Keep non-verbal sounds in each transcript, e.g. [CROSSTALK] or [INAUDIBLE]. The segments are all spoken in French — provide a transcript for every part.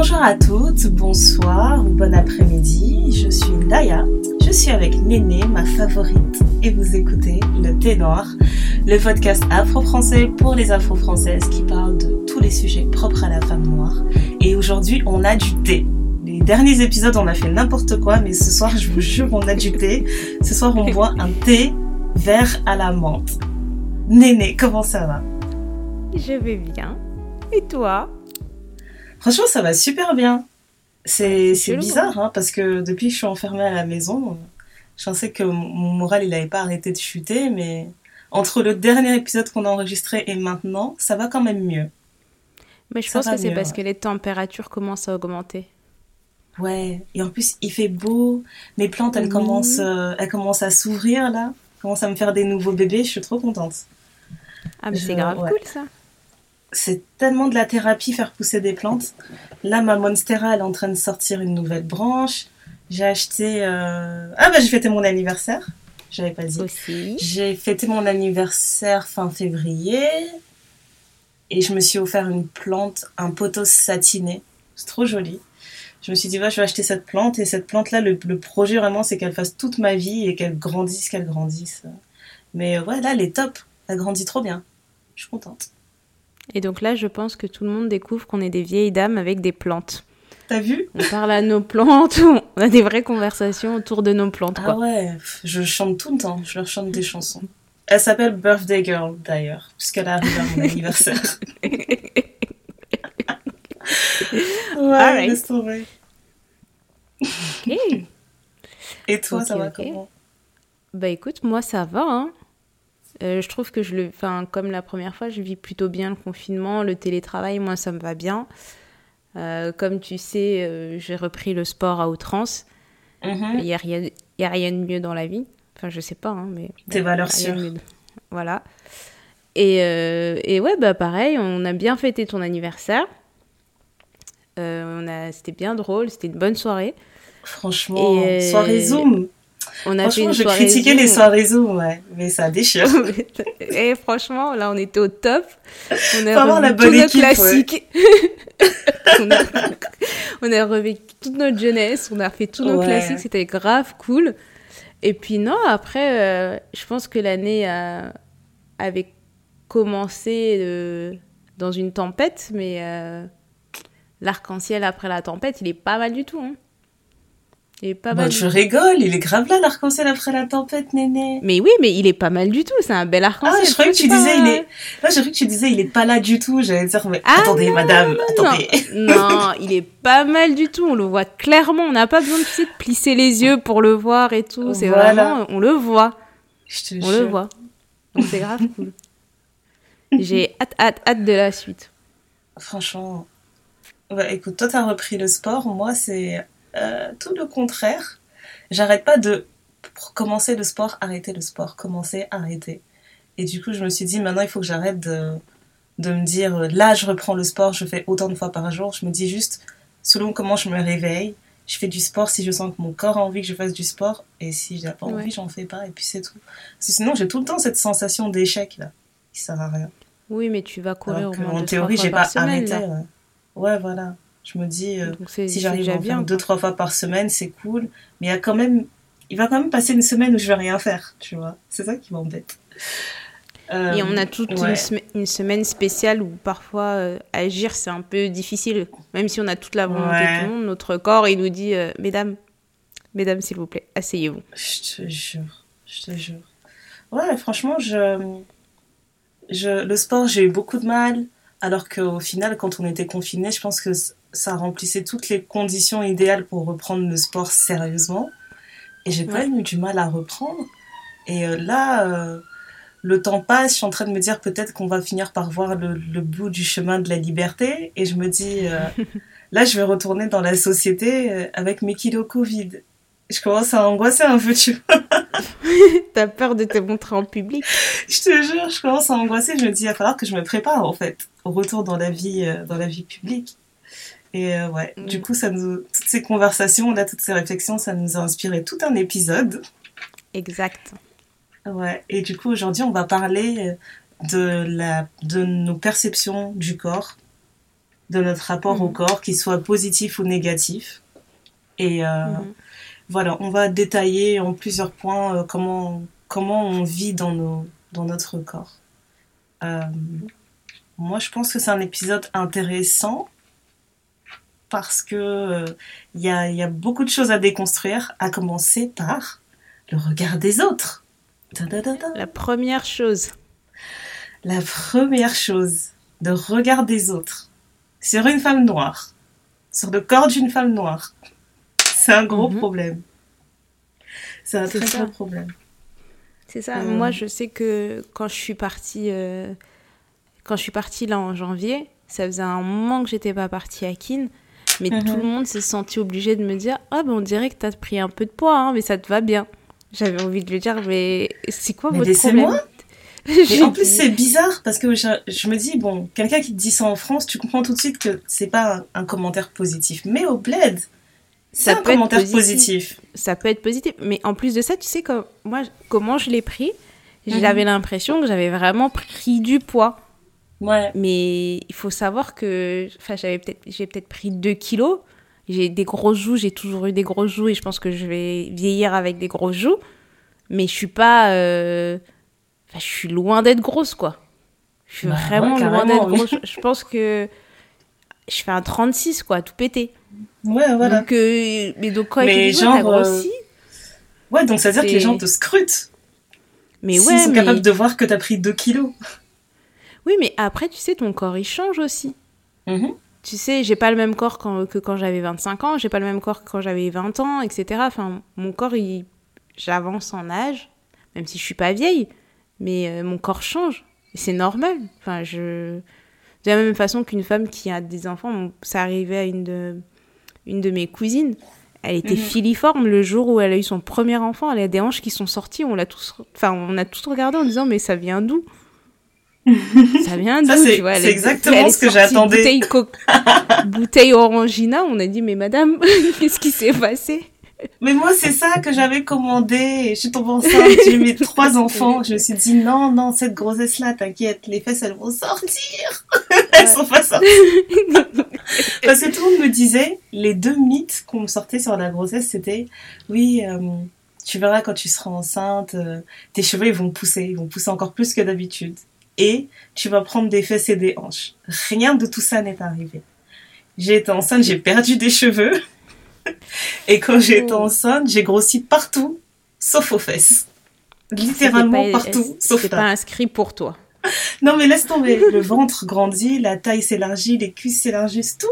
Bonjour à toutes, bonsoir ou bon après-midi. Je suis Daya. Je suis avec Néné, ma favorite, et vous écoutez Le Thé Noir, le podcast afro-français pour les afro-françaises qui parle de tous les sujets propres à la femme noire. Et aujourd'hui, on a du thé. Les derniers épisodes, on a fait n'importe quoi, mais ce soir, je vous jure, on a du thé. Ce soir, on boit un thé vert à la menthe. Néné, comment ça va? Je vais bien. Et toi? Franchement, ça va super bien. C'est bizarre, hein, parce que depuis que je suis enfermée à la maison, je pensais que mon moral, il n'avait pas arrêté de chuter, mais entre le dernier épisode qu'on a enregistré et maintenant, ça va quand même mieux. Mais je pense que c'est parce que les températures commencent à augmenter. Ouais, et en plus, il fait beau, mes plantes, elles, commencent, euh, elles commencent à s'ouvrir, là, commencent à me faire des nouveaux bébés, je suis trop contente. Ah, mais c'est grave cool, ça c'est tellement de la thérapie faire pousser des plantes. Là, ma monstera, elle est en train de sortir une nouvelle branche. J'ai acheté. Euh, ah, bah, j'ai fêté mon anniversaire. J'avais pas dit. Aussi. J'ai fêté mon anniversaire fin février. Et je me suis offert une plante, un poteau satiné. C'est trop joli. Je me suis dit, je vais acheter cette plante. Et cette plante-là, le, projet vraiment, c'est qu'elle fasse toute ma vie et qu'elle grandisse, qu'elle grandisse. Mais ouais, là, elle est top. Elle grandit trop bien. Je suis contente. Et donc là, je pense que tout le monde découvre qu'on est des vieilles dames avec des plantes. T'as vu? On parle à nos plantes, [LAUGHS] on a des vraies conversations autour de nos plantes. Quoi. Ah ouais, je chante tout le temps, je leur chante des chansons. Elle s'appelle Birthday Girl d'ailleurs, puisqu'elle arrive à mon [LAUGHS] anniversaire. [LAUGHS] ouais, laisse tomber. Et toi, ça va comment? Bah écoute, moi ça va. Hein. Euh, je trouve que je le, enfin, comme la première fois, je vis plutôt bien le confinement, le télétravail, moi ça me va bien. Euh, comme tu sais, euh, j'ai repris le sport à outrance. Mm-hmm. Il n'y a, rien, y a rien de mieux dans la vie. Enfin, je sais pas, hein, mais. Tes valeurs sûres. Voilà. Et, et, ouais, bah pareil, on a bien fêté ton anniversaire. on a, c'était bien drôle, c'était une bonne soirée. Franchement, soirée Zoom. On a fait une je critiquais les soirées Zoom, ouais, mais ça déchire. [LAUGHS] et franchement, là, on était au top. On a revu la bonne équipe, classiques. [LAUGHS] on, a... on a revu toute notre jeunesse, on a fait tous nos classiques, c'était grave cool. Et puis non, après, euh, je pense que l'année avait commencé euh, dans une tempête, mais euh, l'arc-en-ciel après la tempête, il est pas mal du tout. Hein. Il est pas bah, mal. Je rigole, il est grave là l'arc-en-ciel après la tempête, néné. Mais oui, mais il est pas mal du tout, c'est un bel arc-en-ciel. Ah, je croyais que tu disais, il est. Là, j'ai cru que tu disais, il est pas là du tout. J'allais dire, mais ah, attendez, madame, attendez. [LAUGHS] Non. il est pas mal du tout. On le voit clairement. On n'a pas besoin de, de plisser les yeux pour le voir et tout. C'est vraiment, on le voit. Je te on le voit. Donc c'est grave [LAUGHS] cool. J'ai hâte, hâte, hâte de la suite. Franchement. Bah, écoute, toi, t'as repris le sport. Moi, c'est euh, tout le contraire. J'arrête pas de commencer le sport, arrêter le sport, commencer, arrêter. Et du coup, je me suis dit, maintenant, il faut que j'arrête de, de me dire, là, je reprends le sport, je fais autant de fois par jour. Je me dis juste, selon comment je me réveille, je fais du sport si je sens que mon corps a envie que je fasse du sport. Et si j'ai pas envie, j'en fais pas. Et puis c'est tout. sinon, j'ai tout le temps cette sensation d'échec, là, qui sert à rien. Oui, mais tu vas courir au moins En théorie, j'ai pas arrêté. ouais, voilà. Je me dis, euh, si j'arrive à faire deux, trois fois par semaine, c'est cool. Mais il y a quand même, il va quand même passer une semaine où je vais rien faire, tu vois. C'est ça qui m'embête. Et on a toute une, semaine spéciale où parfois euh, agir c'est un peu difficile. Même si on a toute la volonté du monde, notre corps il nous dit euh, Mesdames, mesdames s'il vous plaît, asseyez-vous. Je te jure, je te jure. Ouais, franchement, je, je, le sport j'ai eu beaucoup de mal. Alors qu'au final, quand on était confiné, je pense que ça remplissait toutes les conditions idéales pour reprendre le sport sérieusement. Et j'ai quand même eu du mal à reprendre. Et euh, là, euh, le temps passe, je suis en train de me dire peut-être qu'on va finir par voir le, bout du chemin de la liberté. Et je me dis, euh, [LAUGHS] là, je vais retourner dans la société avec mes kilos Covid. Je commence à angoisser un peu, tu vois. [LAUGHS] T'as peur de te montrer en public [LAUGHS] Je te jure, je commence à angoisser. Je me dis, il va falloir que je me prépare, en fait, au retour dans la vie, dans la vie publique. Et euh, ouais, du mm. coup, ça nous, toutes ces conversations, là, toutes ces réflexions, ça nous a inspiré tout un épisode. Exact. Ouais, et du coup, aujourd'hui, on va parler euh, de, la, de nos perceptions du corps de notre rapport au mhm. corps, qu'il soit positif ou négatif. Et euh, mhm. voilà, on va détailler en plusieurs points comment, comment on vit dans, nos, dans notre corps. Euh, moi, je pense que c'est un épisode intéressant parce que il y, a, y, a, beaucoup de choses à déconstruire, à commencer par le regard des autres. La première chose. La première chose, de regard des autres sur une femme noire, sur le corps d'une femme noire. C'est un gros mhm. problème. C'est un très gros problème. C'est ça. Euh. Moi, je sais que quand je suis partie, euh, quand je suis partie là en janvier, ça faisait un moment que j'étais pas partie à Kin, mais tout le mhm. monde s'est senti obligé de me dire ah ben on dirait que tu as pris un peu de poids, hein, mais ça te va bien. J'avais envie de lui dire mais c'est quoi votre problème? Mais en plus, c'est bizarre parce que je, je, me dis, bon, quelqu'un qui te dit ça en France, tu comprends tout de suite que c'est pas un, commentaire positif. Mais au bled, c'est un commentaire positif. Ça peut être positif. Mais en plus de ça, tu sais, comme, moi, comment je l'ai pris mhm. J'avais l'impression que j'avais vraiment pris du poids. Ouais. Mais il faut savoir que j'avais peut-être, j'ai peut-être pris 2 kilos. J'ai des gros joues, j'ai toujours eu des gros joues et je pense que je vais vieillir avec des gros joues. Mais je suis pas. Euh je suis loin d'être grosse, quoi. Je suis bah, vraiment loin d'être grosse. Je pense que je fais un 36, quoi, tout pété. Ouais, voilà. Donc, euh, mais donc, quand mais genre, euh, grossi, Ouais, donc ça veut dire que les gens te scrutent. Mais ouais. Ils sont capables de voir que t'as pris 2 kilos. Oui, mais après, tu sais, ton corps, il change aussi. Mm-hmm. Tu sais, j'ai pas le même corps quand, que quand j'avais 25 ans, j'ai pas le même corps que quand j'avais 20 ans, etc. Enfin, mon corps, il... j'avance en âge, même si je suis pas vieille mais euh, mon corps change. C'est normal. Enfin, je... De la même façon qu'une femme qui a des enfants, ça arrivait à une de, une de mes cousines. Elle était mhm. filiforme le jour où elle a eu son premier enfant. Elle a des hanches qui sont sorties. On l'a tous, enfin, on a tous regardé en disant mais ça vient d'où? [LAUGHS] Ça vient d'où C'est exactement ce que j'attendais. Bouteille, [LAUGHS] bouteille orangina. On a dit mais madame, [LAUGHS] qu'est-ce qui s'est passé? Mais moi, c'est ça que j'avais commandé. Je suis tombée enceinte, j'ai mes trois enfants. Je me suis dit, non, non, cette grossesse-là, t'inquiète, les fesses, elles vont sortir. elles sont pas sorties. Parce que tout le monde me disait, les deux mythes qu'on me sortait sur la grossesse, c'était, oui, euh, tu verras quand tu seras enceinte, euh, tes cheveux, ils vont pousser. Ils vont pousser encore plus que d'habitude. Et tu vas prendre des fesses et des hanches. Rien de tout ça n'est arrivé. J'ai été enceinte, j'ai perdu des cheveux. [LAUGHS] Et quand j'ai été oh. enceinte, j'ai grossi partout, sauf aux fesses. Littéralement partout, sauf là. pas inscrit pour toi. [LAUGHS] Non, mais laisse tomber. Le ventre grandit, la taille s'élargit, les cuisses s'élargissent, tout.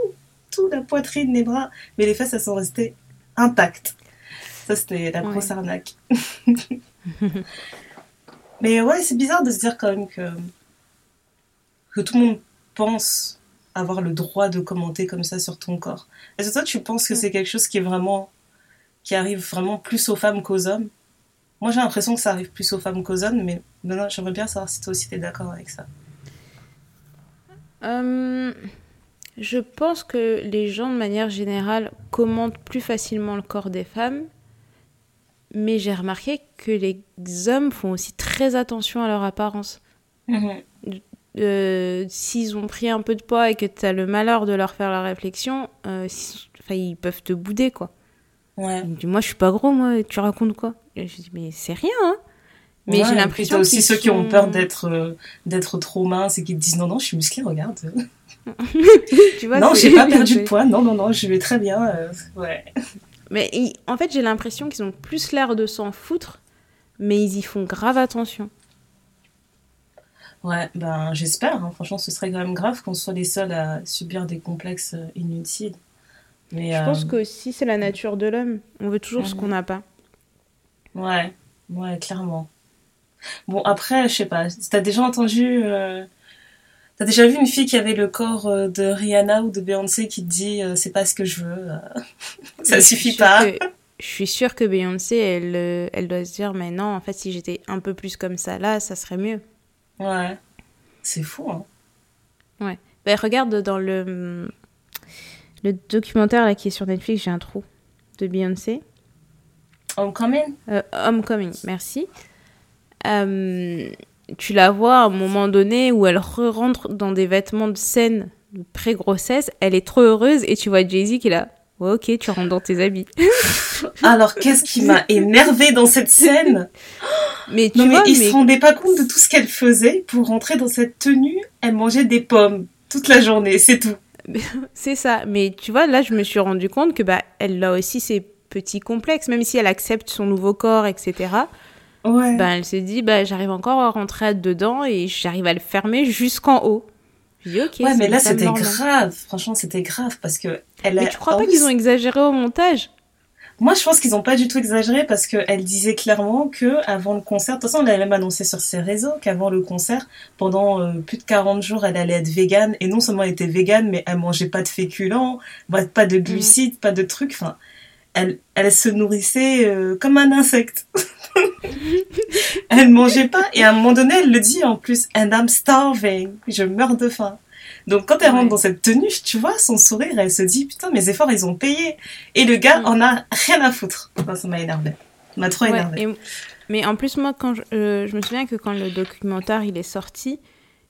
Tout, la poitrine, les bras. Mais les fesses, elles sont restées intactes. Ça, c'était la grosse arnaque. [LAUGHS] mais ouais, c'est bizarre de se dire quand même que, que tout le monde pense avoir le droit de commenter comme ça sur ton corps. Est-ce que toi, tu penses que mm. c'est quelque chose qui est vraiment, qui arrive vraiment plus aux femmes qu'aux hommes? Moi, j'ai l'impression que ça arrive plus aux femmes qu'aux hommes, mais maintenant, j'aimerais bien savoir si toi aussi t'es d'accord avec ça. Euh, je pense que les gens, de manière générale, commentent plus facilement le corps des femmes, mais j'ai remarqué que les hommes font aussi très attention à leur apparence. Mm-hmm. Euh, s'ils ont pris un peu de poids et que tu as le malheur de leur faire la réflexion, euh, ils peuvent te bouder, quoi. Ouais. moi, je suis pas gros, moi, tu racontes quoi? Je dis, mais c'est rien, hein mais j'ai l'impression. a aussi ceux qui ont peur d'être euh, d'être trop minces et qui te disent non non je suis musclée regarde. [LAUGHS] tu vois, non j'ai pas [LAUGHS] perdu de poids non non non je vais très bien ouais. Mais en fait j'ai l'impression qu'ils ont plus l'air de s'en foutre mais ils y font grave attention. Ouais, ben j'espère. Hein. Franchement, ce serait quand même grave qu'on soit les seuls à subir des complexes euh, inutiles. Mais, je pense euh, que si c'est la nature de l'homme. On veut toujours ce qu'on n'a pas. Ouais, ouais, clairement. Bon, après, je sais pas. T'as déjà entendu. Euh... T'as déjà vu une fille qui avait le corps euh, de Rihanna ou de Beyoncé qui te dit c'est pas ce que je veux, [LAUGHS] ça suffit pas? je suis sûre que Beyoncé, elle, elle doit se dire mais non, en fait, si j'étais un peu plus comme ça là, ça serait mieux. Ouais. C'est fou, hein. Ouais. Bah, regarde dans le, le documentaire là, qui est sur Netflix, j'ai un trou, de Beyoncé. Homecoming? Euh, Homecoming, merci. Euh, tu la vois à un moment donné où elle re rentre dans des vêtements de scène pré-grossesse, elle est trop heureuse et tu vois Jay-Z qui est là. ok, tu rentres dans tes habits. [LAUGHS] Alors, qu'est-ce qui m'a énervé dans cette scène? Mais tu non, vois, mais il se rendait pas compte de tout ce qu'elle faisait pour rentrer dans cette tenue. Elle mangeait des pommes toute la journée, c'est tout. [LAUGHS] C'est ça. Mais tu vois, là, je me suis rendu compte que bah, elle a aussi ses petits complexes, même si elle accepte son nouveau corps, etc. Ouais. Bah, elle s'est dit, bah, j'arrive encore à rentrer dedans et j'arrive à le fermer jusqu'en haut. Dit, ouais, mais là, c'était grave. Franchement, c'était grave parce que elle. Mais tu crois pas qu'ils ont exagéré au montage? Moi, je pense qu'ils n'ont pas du tout exagéré parce qu'elle disait clairement que avant le concert, de toute façon, elle a même annoncé sur ses réseaux qu'avant le concert, pendant euh, plus de 40 jours, elle allait être végane. Et non seulement elle était végane, mais elle mangeait pas de féculents, pas de glucides, mm. pas de trucs. Enfin, elle, elle se nourrissait euh, comme un insecte. [LAUGHS] [LAUGHS] elle mangeait pas. Et à un moment donné, elle le dit en plus, and I'm starving. Je meurs de faim. Donc quand elle rentre dans cette tenue, tu vois son sourire, elle se dit putain mes efforts ils ont payé. Et le gars mm. en a rien à foutre. ça m'a énervé. M'a trop énervé. mais en plus moi quand je, euh, je, me souviens que quand le documentaire il est sorti,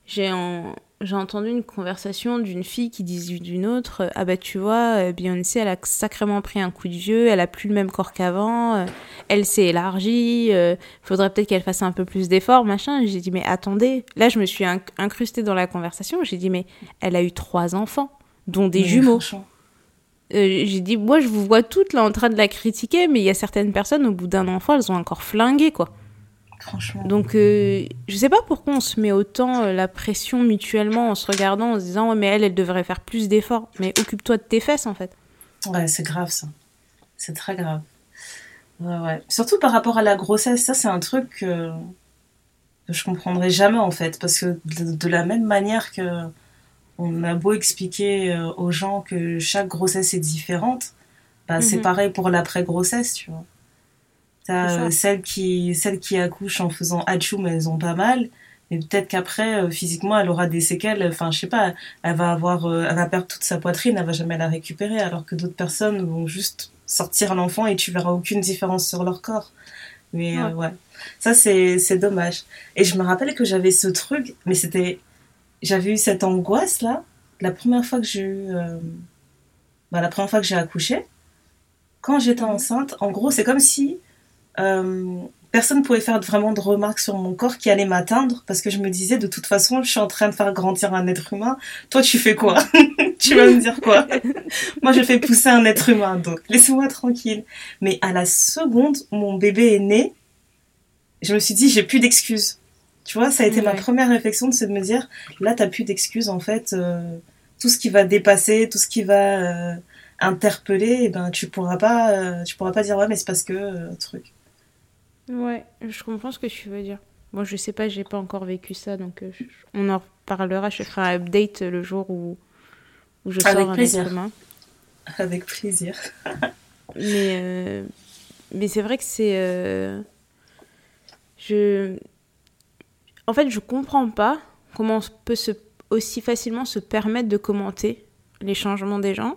j'ai en, j'ai entendu une conversation d'une fille qui disait d'une autre Ah bah tu vois, euh, Beyoncé, elle a sacrément pris un coup de vieux, elle a plus le même corps qu'avant, euh, elle s'est élargie, euh, faudrait peut-être qu'elle fasse un peu plus d'efforts, machin. J'ai dit Mais attendez, là je me suis incrustée dans la conversation, j'ai dit Mais elle a eu trois enfants, dont des jumeaux. j'ai dit Moi je vous vois toutes là en train de la critiquer, mais il y a certaines personnes, au bout d'un enfant, elles ont encore flingué quoi. Donc, euh, je sais pas pourquoi on se met autant euh, la pression mutuellement en se regardant, en se disant, ouais, mais elle, elle devrait faire plus d'efforts. Mais occupe-toi de tes fesses, en fait. Ouais, c'est grave, ça. C'est très grave. Ouais, ouais. Surtout par rapport à la grossesse, ça, c'est un truc que, je comprendrai jamais, en fait. Parce que de, la même manière que on a beau expliquer euh, aux gens que chaque grossesse est différente, bah, c'est mhm. pareil pour l'après-grossesse, tu vois. T'as euh, celles qui, celles qui accouchent en faisant mais elles ont pas mal. Mais peut-être qu'après, euh, physiquement, elle aura des séquelles. Enfin, je sais pas, elle va avoir, euh, elle va perdre toute sa poitrine, elle va jamais la récupérer, alors que d'autres personnes vont juste sortir l'enfant et tu verras aucune différence sur leur corps. Mais ouais, ça c'est c'est dommage. Et je me rappelle que j'avais ce truc, mais c'était, j'avais eu cette angoisse là, la première fois que j'ai eu, bah, la première fois que j'ai accouché, quand j'étais mhm. enceinte. En gros, c'est comme si euh, personne ne pouvait faire vraiment de remarques sur mon corps qui allait m'atteindre parce que je me disais de toute façon je suis en train de faire grandir un être humain. Toi tu fais quoi? [LAUGHS] Tu vas me dire quoi? [LAUGHS] Moi je fais pousser un être humain donc laissez-moi tranquille. Mais à la seconde où mon bébé est né je me suis dit j'ai plus d'excuses. Tu vois ça a été ma première réflexion de se me dire là t'as plus d'excuses en fait euh, tout ce qui va dépasser tout ce qui va euh, interpeller eh ben tu pourras pas tu pourras pas dire ouais mais c'est parce que truc Ouais, je comprends ce que tu veux dire. Moi, je sais pas, j'ai pas encore vécu ça, donc euh, on en reparlera. Je ferai un update le jour où, où je sors Avec un être Avec plaisir. [LAUGHS] mais euh, mais c'est vrai que c'est. Euh, je. En fait, je comprends pas comment on peut se, aussi facilement se permettre de commenter les changements des gens.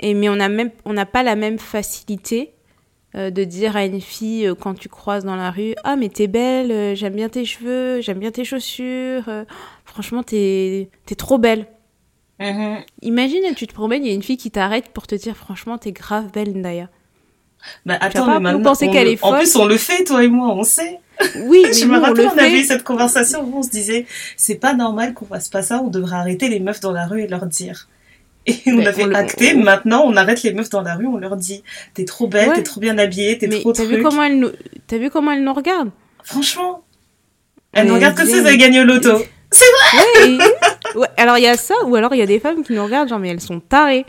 Et, mais on n'a même on n'a pas la même facilité euh, de dire à une fille euh, quand tu croises dans la rue Ah, mais t'es belle, euh, j'aime bien tes cheveux, j'aime bien tes chaussures, franchement, t'es es trop belle. Mm-hmm. Imagine, tu te promènes, il y a une fille qui t'arrête pour te dire Franchement, t'es grave belle, Ndaya. Bah attends, mais maintenant, qu'elle est folle. En plus, on le fait, toi et moi, on sait. Oui, [LAUGHS] mais je me rappelle, on, on avait eu cette conversation où on se disait, c'est pas normal qu'on fasse pas ça, on devrait arrêter les meufs dans la rue et leur dire. Et on avait on acté, maintenant on arrête les meufs dans la rue, on leur dit T'es trop belle, t'es trop bien habillée, t'es trop t'as vu comment elles nous... T'as vu comment elles nous regardent? Franchement, elles nous regardent comme si elles avaient gagné au loto. C'est vrai ouais, Alors il y a ça, ou alors il y a des femmes qui nous regardent, genre, mais elles sont tarées.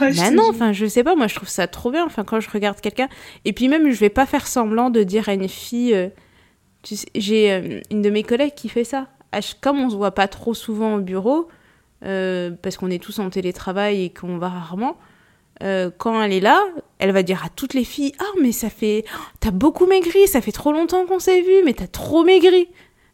mais non, enfin, je sais pas, moi je trouve ça trop bien, enfin, quand je regarde quelqu'un. Et puis même, je vais pas faire semblant de dire à une fille. Euh, j'ai euh, une de mes collègues qui fait ça. Comme on se voit pas trop souvent au bureau, euh, parce qu'on est tous en télétravail et qu'on va rarement, euh, quand elle est là, elle va dire à toutes les filles Ah, mais ça fait. T'as beaucoup maigri, ça fait trop longtemps qu'on s'est vu, mais t'as trop maigri.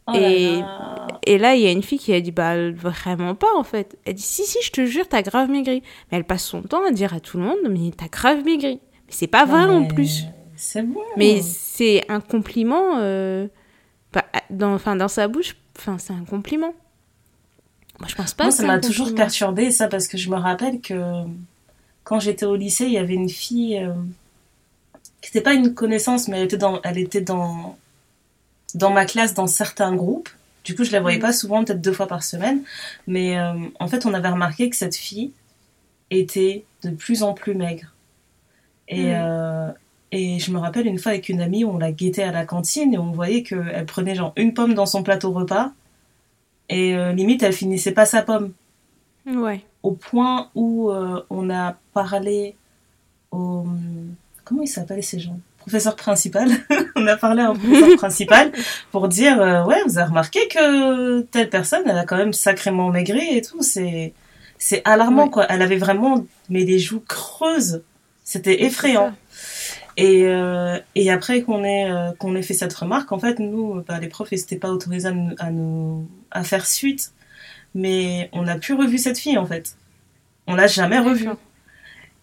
Oh et, là et là, il y a une fille qui a dit Bah, vraiment pas en fait. Elle dit Si, si, je te jure, t'as grave maigri. Mais elle passe son temps à dire à tout le monde Mais t'as grave maigri. Mais c'est pas vrai en plus. C'est bon. Mais c'est un compliment. Euh, dans, enfin, dans sa bouche, c'est un compliment. Moi, je pense pas. Moi, ça m'a toujours perturbé ça parce que je me rappelle que quand j'étais au lycée, il y avait une fille euh, qui n'était pas une connaissance, mais elle était dans, elle était dans, dans ma classe dans certains groupes. Du coup, je la voyais mm. pas souvent, peut-être deux fois par semaine. Mais euh, en fait, on avait remarqué que cette fille était de plus en plus maigre. Et, mm. euh, et je me rappelle une fois avec une amie, on la guettait à la cantine et on voyait qu'elle prenait genre une pomme dans son plateau repas. Et euh, limite, elle finissait pas sa pomme. Ouais. Au point où on a parlé au. Comment ils s'appellent ces gens? Professeur principal, [LAUGHS] on a parlé un professeur [LAUGHS] principal pour dire euh, ouais vous avez remarqué que telle personne elle a quand même sacrément maigri et tout. C'est c'est alarmant quoi. Elle avait vraiment mais des joues creuses. C'était effrayant. et euh, et après qu'on ait euh, qu'on ait fait cette remarque en fait nous bah, les profs ils n'étaient pas autorisés à nous, à faire suite mais on n'a plus revu cette fille en fait on l'a jamais revue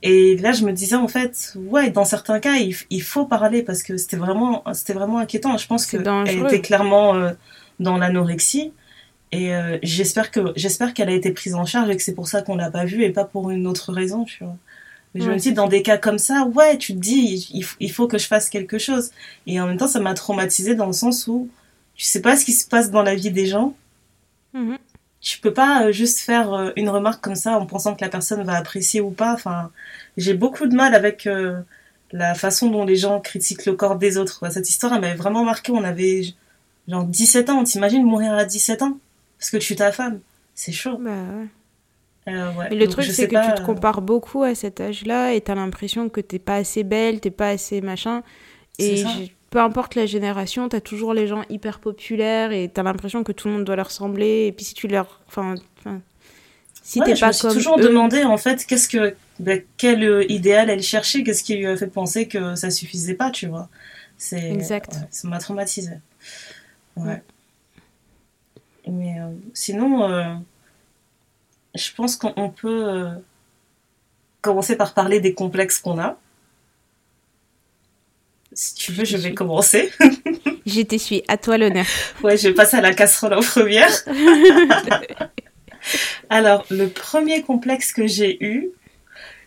et là, je me disais en fait, ouais, dans certains cas, il, faut parler parce que c'était vraiment, c'était vraiment inquiétant. Je pense qu'elle était clairement euh, dans l'anorexie. Et euh, j'espère que j'espère qu'elle a été prise en charge et que c'est pour ça qu'on l'a pas vue et pas pour une autre raison, tu vois. Mais je me dis, dans des cas comme ça, ouais, tu te dis, il, il faut que je fasse quelque chose. Et en même temps, ça m'a traumatisé dans le sens où tu sais pas ce qui se passe dans la vie des gens. Tu peux pas euh, juste faire euh, une remarque comme ça en pensant que la personne va apprécier ou pas. Enfin, j'ai beaucoup de mal avec euh, la façon dont les gens critiquent le corps des autres. Cette histoire, elle m'avait vraiment marqué. On avait genre 17 ans. T'imagines mourir à 17 ans? Parce que tu es ta femme. C'est chaud. Bah ouais. Mais le truc, c'est que tu te compares beaucoup à cet âge-là et t'as l'impression que t'es pas assez belle, t'es pas assez machin. Et peu importe la génération, t'as toujours les gens hyper populaires et t'as l'impression que tout le monde doit leur ressembler. Et puis si tu leur. Enfin. si t'es pas je me suis toujours demandé en fait qu'est-ce que. Ben, quel euh, idéal elle cherchait, qu'est-ce qui lui a fait penser que ça suffisait pas, tu vois. C'est. Exact. ça m'a traumatisé. Ouais. Mais euh, sinon, euh, je pense qu'on peut commencer par parler des complexes qu'on a. Si tu veux, je, [LAUGHS] vais commencer. je t'essuie, à toi l'honneur. Ouais, je vais passer à la casserole en première. [LAUGHS] Alors, le premier complexe que j'ai eu,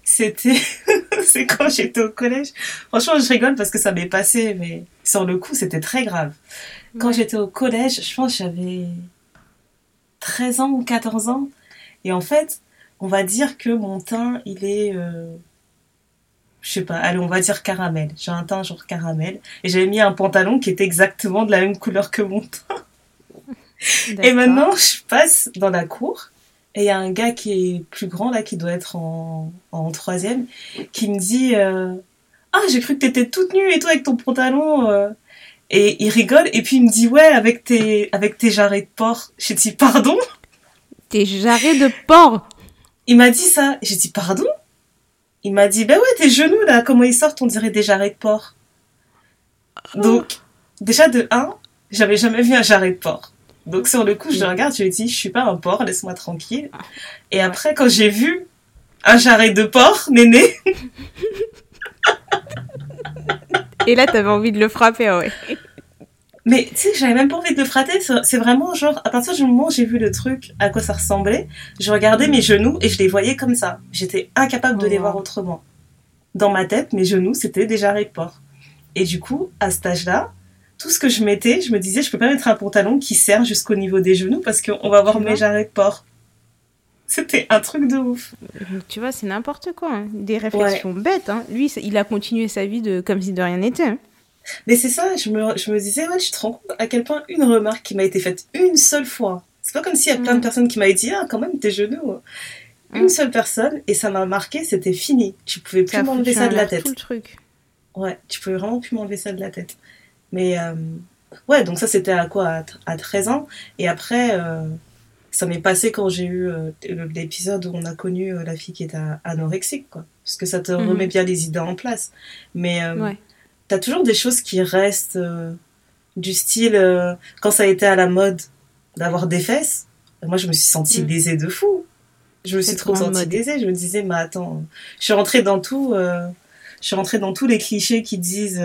c'était [LAUGHS] c'est quand j'étais au collège. Franchement, je rigole parce que ça m'est passé, mais sur le coup, c'était très grave. Quand j'étais au collège, je pense que j'avais 13 ans ou 14 ans. Et en fait, on va dire que mon teint, il est... Euh, je sais pas, allez, on va dire caramel. J'ai un teint genre caramel. Et j'avais mis un pantalon qui était exactement de la même couleur que mon teint. Et maintenant, je passe dans la cour. Et il y a un gars qui est plus grand, là, qui doit être en, en troisième, qui me dit euh, Ah, j'ai cru que t'étais toute nue et toi avec ton pantalon. Euh. Et il rigole. Et puis il me dit Ouais, avec tes, avec tes jarrets de porc. J'ai dit Pardon? Tes jarrets de porc? Il m'a dit ça. J'ai dit Pardon? Il m'a dit, ben ouais, tes genoux là, comment ils sortent, on dirait des jarrets de porc. Donc, déjà de 1, j'avais jamais vu un jarret de porc. Donc sur le coup, je le regarde, je lui dis, je suis pas un porc, laisse-moi tranquille. Et après, quand j'ai vu un jarret de porc, néné. [LAUGHS] Et là, t'avais envie de le frapper, ouais. Mais tu sais, j'avais même pas envie de le frapper. C'est vraiment genre, à partir du moment où j'ai vu le truc, à quoi ça ressemblait, je regardais mes genoux et je les voyais comme ça. J'étais incapable de les voir autrement. Dans ma tête, mes genoux, c'était de porc. Et du coup, à cet âge-là, tout ce que je mettais, je me disais, je peux pas mettre un pantalon qui serre jusqu'au niveau des genoux parce qu'on va voir mes jarrets de porc. C'était un truc de ouf. Tu vois, c'est n'importe quoi. Hein. Des réflexions bêtes. Hein. Lui, il a continué sa vie de comme si de rien n'était. Hein. Mais c'est ça, je me, je me disais, ouais, tu te rends compte à quel point une remarque qui m'a été faite une seule fois, c'est pas comme s'il y a plein de mm. personnes qui m'avaient dit, ah, quand même, tes genoux. Une mm. seule personne, et ça m'a marqué, c'était fini. Tu pouvais plus m'enlever ça de la tête. Tout le truc. Ouais, tu pouvais vraiment plus m'enlever ça de la tête. Mais, euh, ouais, donc ça, c'était à quoi à, 13 ans. Et après, euh, ça m'est passé quand j'ai eu euh, l'épisode où on a connu la fille qui était anorexique, quoi. Parce que ça te mm. remet bien les idées en place. Mais, ouais t'as toujours des choses qui restent euh, du style euh, quand ça a été à la mode d'avoir des fesses. Moi, je me suis sentie mm. baisée de fou. Je me suis trop sentie baisée. Je me disais, mais attends, je suis rentrée dans tout. Euh, je suis rentrée dans tous les clichés qui disent,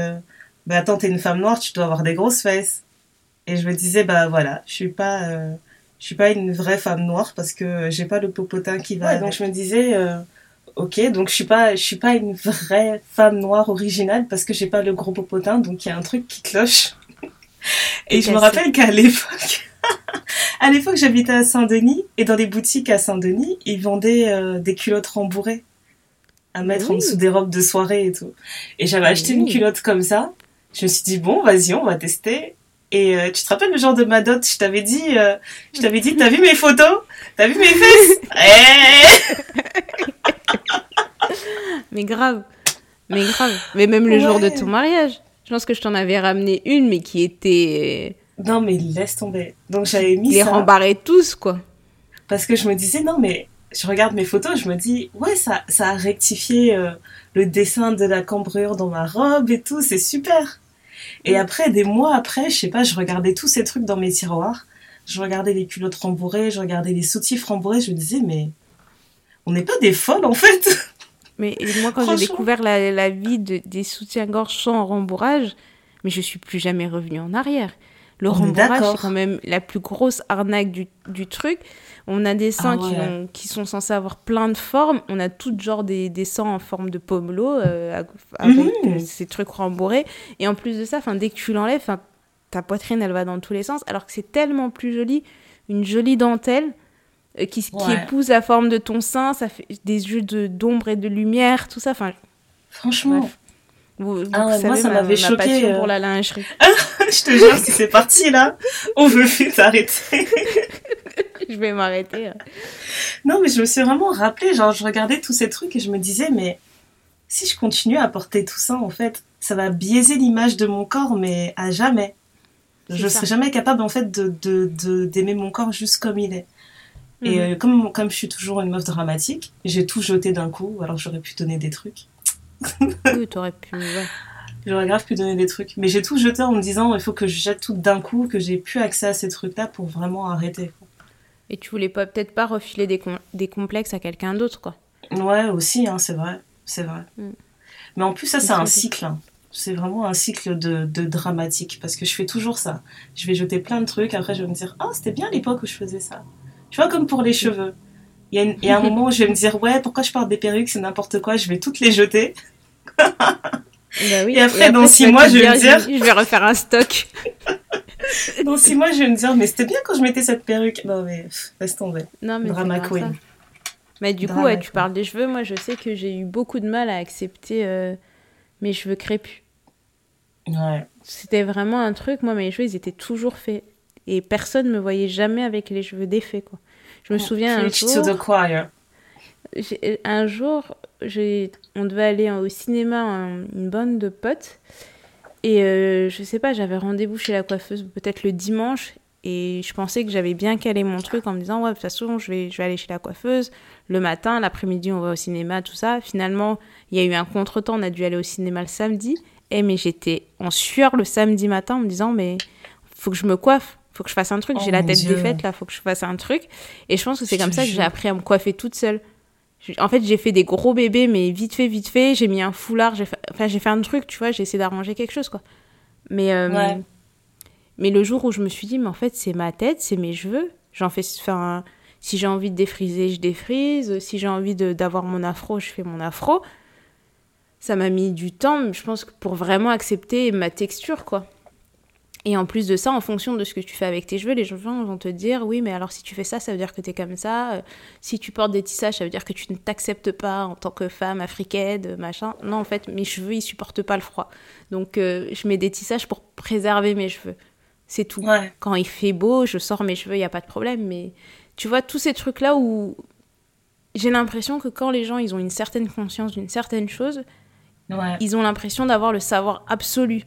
bah attends, t'es une femme noire, tu dois avoir des grosses fesses. Et je me disais, bah voilà, je suis pas je suis pas une vraie femme noire parce que j'ai pas le popotin qui va. donc je me disais, ok, donc je suis pas, je suis pas une vraie femme noire originale parce que j'ai pas le gros popotin, donc il y a un truc qui cloche. et je me rappelle qu'à l'époque, [LAUGHS] à l'époque j'habitais à Saint-Denis et dans les boutiques à Saint-Denis, ils vendaient euh, des culottes rembourrées à mettre en dessous des robes de soirée et tout. Et j'avais acheté une culotte comme ça. Je me suis dit bon, vas-y, on va tester. Et euh, tu te rappelles le genre de ma dot Je t'avais dit, euh, je t'avais dit, t'as vu mes photos? T'as vu mes fesses? [LAUGHS] Mais grave, mais grave. Mais même le jour de ton mariage, je pense que je t'en avais ramené une, mais qui était. Non, mais laisse tomber. Donc j'avais mis Les rembarrer tous, quoi. Parce que je me disais, non, mais je regarde mes photos, je me dis, ouais, ça, ça a rectifié euh, le dessin de la cambrure dans ma robe et tout, c'est super. Et après, des mois après, je sais pas, je regardais tous ces trucs dans mes tiroirs. Je regardais les culottes rembourrées, je regardais les soutifs rembourrés, je me disais, mais on n'est pas des folles en fait. Mais moi, quand j'ai découvert la, la vie de, des soutiens-gorge sans rembourrage, mais je suis plus jamais revenue en arrière. Le rembourrage, c'est quand même la plus grosse arnaque du, du truc. On a des seins ah qui, qui, sont censés avoir plein de formes. On a tout genre des, des seins en forme de pomelo euh, avec mmh. euh, ces trucs rembourrés. Et en plus de ça, dès que tu l'enlèves, ta poitrine, elle va dans tous les sens. Alors que c'est tellement plus joli. Une jolie dentelle euh, qui, qui, épouse la forme de ton sein. Ça fait des yeux d'ombre et de lumière, tout ça. Enfin, Franchement. Vous, ah moi, ça m'avait choqué. pour la lingerie. [LAUGHS] je te jure, si c'est parti là, on veut plus t'arrêter. [LAUGHS] je vais m'arrêter. Non, mais je me suis vraiment rappelé, genre, je regardais tous ces trucs et je me disais, mais si je continue à porter tout ça, en fait, ça va biaiser l'image de mon corps, mais à jamais. Je ne serai jamais capable, en fait, de, de, d'aimer mon corps juste comme il est. Et mhm. euh, comme, comme je suis toujours une meuf dramatique, j'ai tout jeté d'un coup, alors j'aurais pu donner des trucs. [LAUGHS] oui, t'aurais pu, J'aurais grave pu donner des trucs. Mais j'ai tout jeté en me disant, il faut que je jette tout d'un coup, que j'ai plus accès à ces trucs-là pour vraiment arrêter. Et tu voulais pas peut-être pas refiler des, des complexes à quelqu'un d'autre, quoi. Ouais, aussi, hein, c'est vrai. C'est vrai. Mm. Mais en plus, ça, c'est un cycle. Hein. C'est vraiment un cycle de, de, dramatique. Parce que je fais toujours ça. Je vais jeter plein de trucs. Après, je vais me dire, oh, c'était bien l'époque où je faisais ça. Tu vois, comme pour les cheveux. Il y, a un moment où je vais me dire, ouais, pourquoi je porte des perruques, c'est n'importe quoi, je vais toutes les jeter. [LAUGHS] Bah oui. Et après, dans six mois, je vais me dire... Je vais refaire un stock. [LAUGHS] [LAUGHS] dans six mois, je vais me dire, mais c'était bien quand je mettais cette perruque. Non, mais laisse tomber. Non, mais Drama queen. Mais du coup, ouais, tu parles des cheveux. Moi, je sais que j'ai eu beaucoup de mal à accepter euh, mes cheveux crépus. Ouais. C'était vraiment un truc. Moi, mes cheveux, ils étaient toujours faits. Et personne me voyait jamais avec les cheveux défaits, quoi. Je me souviens un jour. Un jour, on devait aller au cinéma, une bande de potes. Et euh, je sais pas, j'avais rendez-vous chez la coiffeuse peut-être le dimanche. Et je pensais que j'avais bien calé mon truc en me disant, ouais, de toute façon, je vais, je vais aller chez la coiffeuse. Le matin, l'après-midi, on va au cinéma, tout ça. Finalement, il y a eu un contretemps, on a dû aller au cinéma le samedi. Et mais j'étais en sueur le samedi matin en me disant, mais faut que je me coiffe faut que je fasse un truc, j'ai oh la tête défaite là, faut que je fasse un truc. Et je pense que c'est comme ça que j'ai appris à me coiffer toute seule. En fait, j'ai fait des gros bébés, mais vite fait, vite fait. J'ai mis un foulard, j'ai fait... enfin, j'ai fait un truc, tu vois, j'ai essayé d'arranger quelque chose, quoi. Mais, euh, mais le jour où je me suis dit, mais en fait, c'est ma tête, c'est mes cheveux. J'en fais, enfin, si j'ai envie de défriser, je défrise. Si j'ai envie d'avoir mon afro, je fais mon afro. Ça m'a mis du temps, je pense, pour vraiment accepter ma texture, quoi. Et en plus de ça, en fonction de ce que tu fais avec tes cheveux, les gens vont te dire oui, mais alors si tu fais ça, ça veut dire que tu es comme ça. Euh, si tu portes des tissages, ça veut dire que tu ne t'acceptes pas en tant que femme africaine, machin. Non, en fait, mes cheveux, ils supportent pas le froid. Donc, euh, je mets des tissages pour préserver mes cheveux. C'est tout. Quand il fait beau, je sors mes cheveux, il n'y a pas de problème. Mais tu vois, tous ces trucs-là où j'ai l'impression que quand les gens, ils ont une certaine conscience d'une certaine chose, ils ont l'impression d'avoir le savoir absolu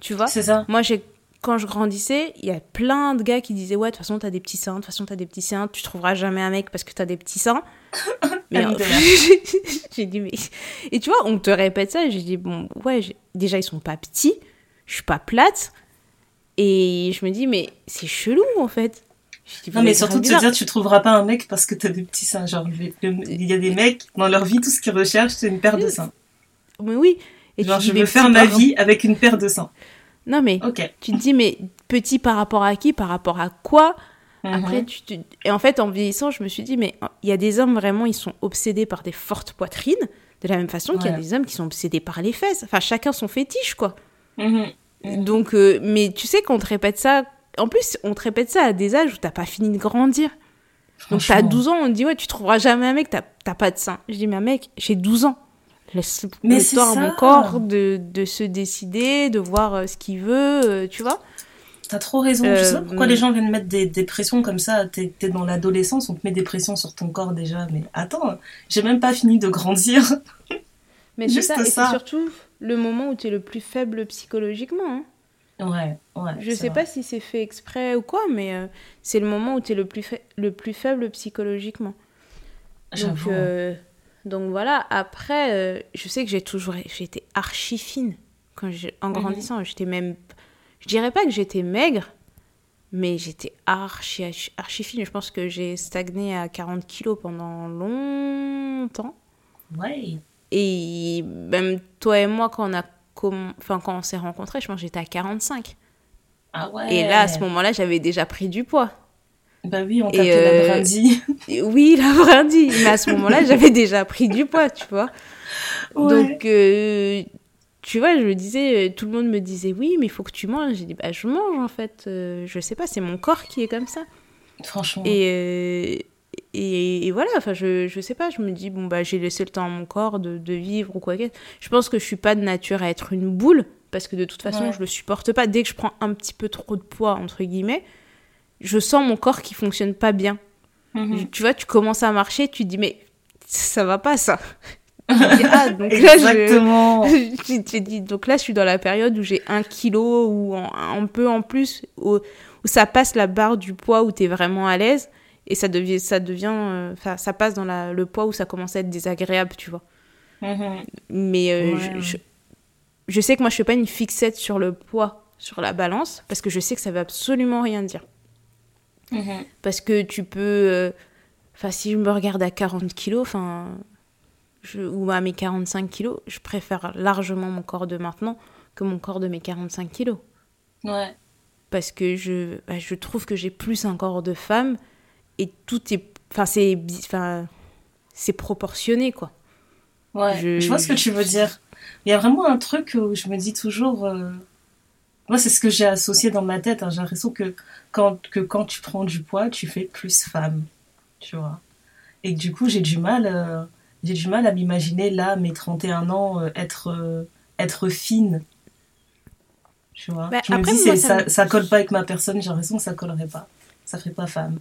tu vois? C'est ça. Moi, j'ai quand je grandissais, il y a plein de gars qui disaient Ouais, de toute façon, t'as des petits seins, de toute façon, t'as des petits seins, tu trouveras jamais un mec parce que t'as des petits seins. [COUGHS] mais [LAUGHS] j'ai dit Mais. Et tu vois, on te répète ça, et j'ai dit Bon, ouais, déjà, ils sont pas petits, je suis pas plate. Et je me dis Mais c'est chelou, en fait. non, mais surtout de te dire, tu trouveras pas un mec parce que t'as des petits seins. Genre, il y a des mecs, dans leur vie, tout ce qu'ils recherchent, c'est une paire de seins. Mais oui. Et Genre, je veux faire ma vie avec une paire de seins. Non, mais tu te dis, mais petit par rapport à qui Par rapport à quoi Après, tu. Et en fait, en vieillissant, je me suis dit, mais il y a des hommes vraiment, ils sont obsédés par des fortes poitrines, de la même façon qu'il y a des hommes qui sont obsédés par les fesses. Enfin, chacun son fétiche, quoi. Mhm. Donc, euh, mais tu sais qu'on te répète ça. En plus, on te répète ça à des âges où t'as pas fini de grandir. Donc, t'as 12 ans, on te dit, ouais, tu trouveras jamais un mec, t'as pas de sein. Je dis, mais mec, j'ai 12 ans. Laisse mais le temps à mon corps de, de, se décider, de voir euh, ce qu'il veut, euh, tu vois. T'as trop raison. je sais pas pourquoi les gens viennent mettre des, des pressions comme ça. T'es es dans l'adolescence, on te met des pressions sur ton corps déjà. Mais attends, j'ai même pas fini de grandir. Mais c'est ça, et c'est surtout le moment où tu es le plus faible psychologiquement. Hein. Ouais, ouais. Je sais pas si c'est fait exprès ou quoi, mais euh, c'est le moment où tu es le plus, le plus faible psychologiquement. Donc, euh, donc voilà, après, euh, je sais que j'ai toujours été archi fine quand en mhm. grandissant. J'étais même je dirais pas que j'étais maigre, mais j'étais archi, archi, fine. Je pense que j'ai stagné à 40 kilos pendant longtemps. Ouais. Et même toi et moi, quand on, a enfin, quand on s'est rencontrés, je pense que j'étais à 45. Ah ouais. Et là, à ce moment-là, j'avais déjà pris du poids. Bah oui, on t'appelait euh... la brindille. oui, la brindille. Mais à ce moment-là, j'avais déjà pris du poids, tu vois. Donc, euh, tu vois, je me disais, euh, tout le monde me disait oui, mais il faut que tu manges. J'ai dit, bah, je mange en fait. Euh, je sais pas, c'est mon corps qui est comme ça. Franchement. Et, euh, et, voilà, enfin, je, je sais pas, je me dis, bon, bah, j'ai laissé le temps à mon corps de, de vivre ou quoi que Je pense que je suis pas de nature à être une boule, parce que de toute façon, je le supporte pas. Dès que je prends un petit peu trop de poids, entre guillemets, je sens mon corps qui fonctionne pas bien. Mhm. Tu vois, tu commences à marcher, tu te dis, mais ça va pas ça. [LAUGHS] ah, donc Exactement. Là, je, [LAUGHS] donc là, je suis dans la période où j'ai un kilo ou un, peu en plus, où, où, ça passe la barre du poids où tu es vraiment à l'aise et ça devient, ça devient, euh, ça passe dans la, le poids où ça commence à être désagréable, tu vois. Mm-hmm. Mais euh, je, je, sais que moi, je fais pas une fixette sur le poids sur la balance parce que je sais que ça veut absolument rien dire. Mm-hmm. Parce que tu peux, euh, enfin, si je me regarde à 40 kilos, enfin ou à mes 45 kilos, je préfère largement mon corps de maintenant que mon corps de mes 45 kilos. Ouais. Parce que je, bah, je trouve que j'ai plus un corps de femme et tout est. Enfin, c'est. Enfin, c'est proportionné, quoi. Ouais, je, vois ce que tu veux dire. Il y a vraiment un truc où je me dis toujours. Euh, moi, c'est ce que j'ai associé dans ma tête. Hein. J'ai l'impression que quand, que quand tu prends du poids, tu fais plus femme. Tu vois. Et du coup, j'ai du mal. Euh, j'ai du mal à m'imaginer là, mes 31 ans, euh, être, euh, être fine. Tu vois bah, Je me dis, ça, ça, colle pas avec ma personne, j'ai l'impression que ça collerait pas. Ça ferait pas femme.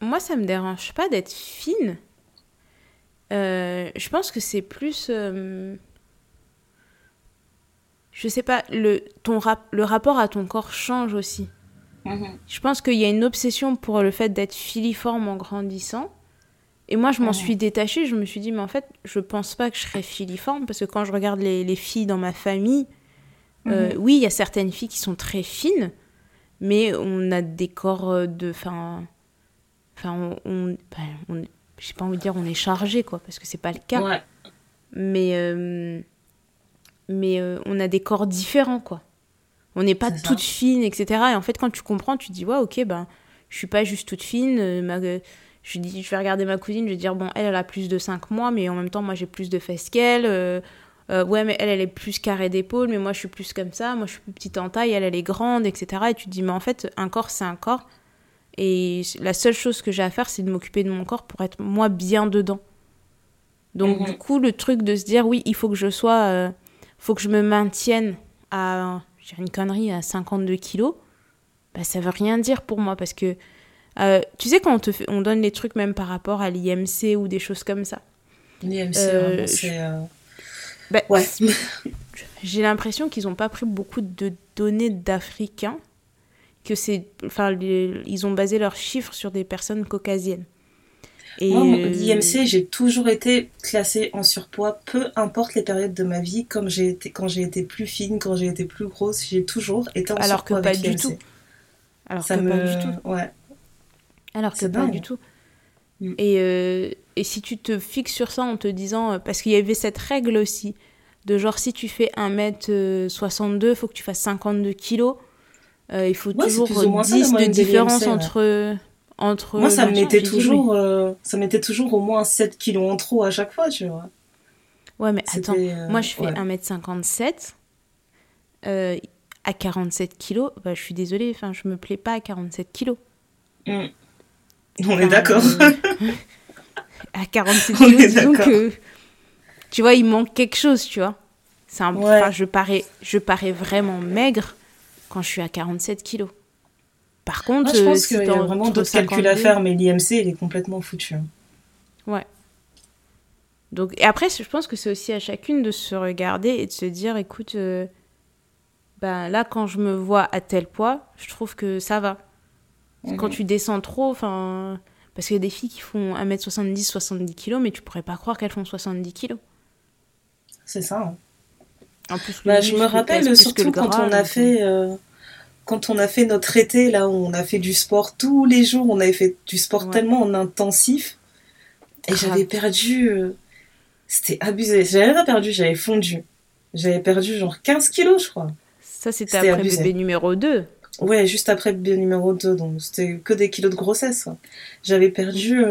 Moi, ça me dérange pas d'être fine. Je pense que c'est plus. Je sais pas, le, ton rap, le rapport à ton corps change aussi. Mm-hmm. Je pense qu'il y a une obsession pour le fait d'être filiforme en grandissant. Et moi, je m'en suis détachée. Je me suis dit, mais en fait, je pense pas que je serais filiforme parce que quand je regarde les, les filles dans ma famille, euh, mhm. oui, il y a certaines filles qui sont très fines, mais on a des corps euh, de. Enfin, enfin on. Ben, j'ai pas envie de dire on est chargé, quoi, parce que c'est pas le cas. Mais. Euh, mais on a des corps différents, quoi. On n'est pas toutes fines, etc. Et en fait, quand tu comprends, tu te dis, ouais, ok, ben, je suis pas juste toute fine. Ma, je dis je vais regarder ma cousine, je vais dire bon elle elle a plus de 5 mois mais en même temps moi j'ai plus de fesses qu'elle euh, euh, ouais mais elle elle est plus carrée d'épaule mais moi je suis plus comme ça moi je suis plus petite en taille elle elle est grande etc et tu te dis mais en fait un corps c'est un corps et la seule chose que j'ai à faire c'est de m'occuper de mon corps pour être moi bien dedans donc mhm. du coup le truc de se dire oui il faut que je sois euh, faut que je me maintienne à j'ai une connerie à 52 kilos bah ça veut rien dire pour moi parce que euh, tu sais, quand on, te fait, on donne les trucs même par rapport à l'IMC ou des choses comme ça. L'IMC, euh, c'est. Euh, bah, ouais. [LAUGHS] J'ai l'impression qu'ils n'ont pas pris beaucoup de données d'Africains, que c'est. Enfin, ils ont basé leurs chiffres sur des personnes caucasiennes. Et l'IMC, j'ai toujours été classée en surpoids, peu importe les périodes de ma vie, comme j'ai été, quand j'ai été plus fine, quand j'ai été plus grosse, j'ai toujours été en Alors surpoids. Alors que pas du tout. Alors ça que me... pas du tout. Ouais. Alors que pas du tout. Mm. Et, euh, et si tu te fixes sur ça en te disant, euh, parce qu'il y avait cette règle aussi, de genre si tu fais 1m62, il faut que tu fasses 52 kilos. Euh, il faut toujours 10 de différence entre... entre. Moi, ça me mettait toujours, euh, ça mettait toujours au moins 7 kilos en trop à chaque fois, tu vois. Ouais, mais attends, euh, moi je fais 1m57. Euh, à 47 kilos, bah, je suis désolée, enfin, je me plais pas à 47 kilos. Mm. On est d'accord. [LAUGHS] à 47 kilos, disons que. Tu vois, il manque quelque chose, tu vois. C'est un... je, parais, je parais vraiment maigre quand je suis à 47 kilos. Par contre, je pense qu'il y a vraiment d'autres calculs à faire, mais l'IMC, il est complètement foutu. Hein. Ouais. Donc, et après, je pense que c'est aussi à chacune de se regarder et de se dire, écoute, euh, ben là, quand je me vois à tel poids, je trouve que ça va. Quand tu descends trop, enfin, parce qu'il y a des filles qui font 1m70, 70 kg, mais tu pourrais pas croire qu'elles font 70 kg. C'est ça. Hein. En plus, bah, je me rappelle surtout quand on a fait euh, quand on a fait notre été, là où on a fait du sport tous les jours, on avait fait du sport tellement en intensif. Et j'avais perdu. Euh, c'était abusé. J'avais pas perdu, j'avais fondu. J'avais perdu genre 15 kilos, je crois. Ça, c'était après bébé numéro 2. Ouais, juste après bébé numéro 2. Donc, c'était que des kilos de grossesse. J'avais perdu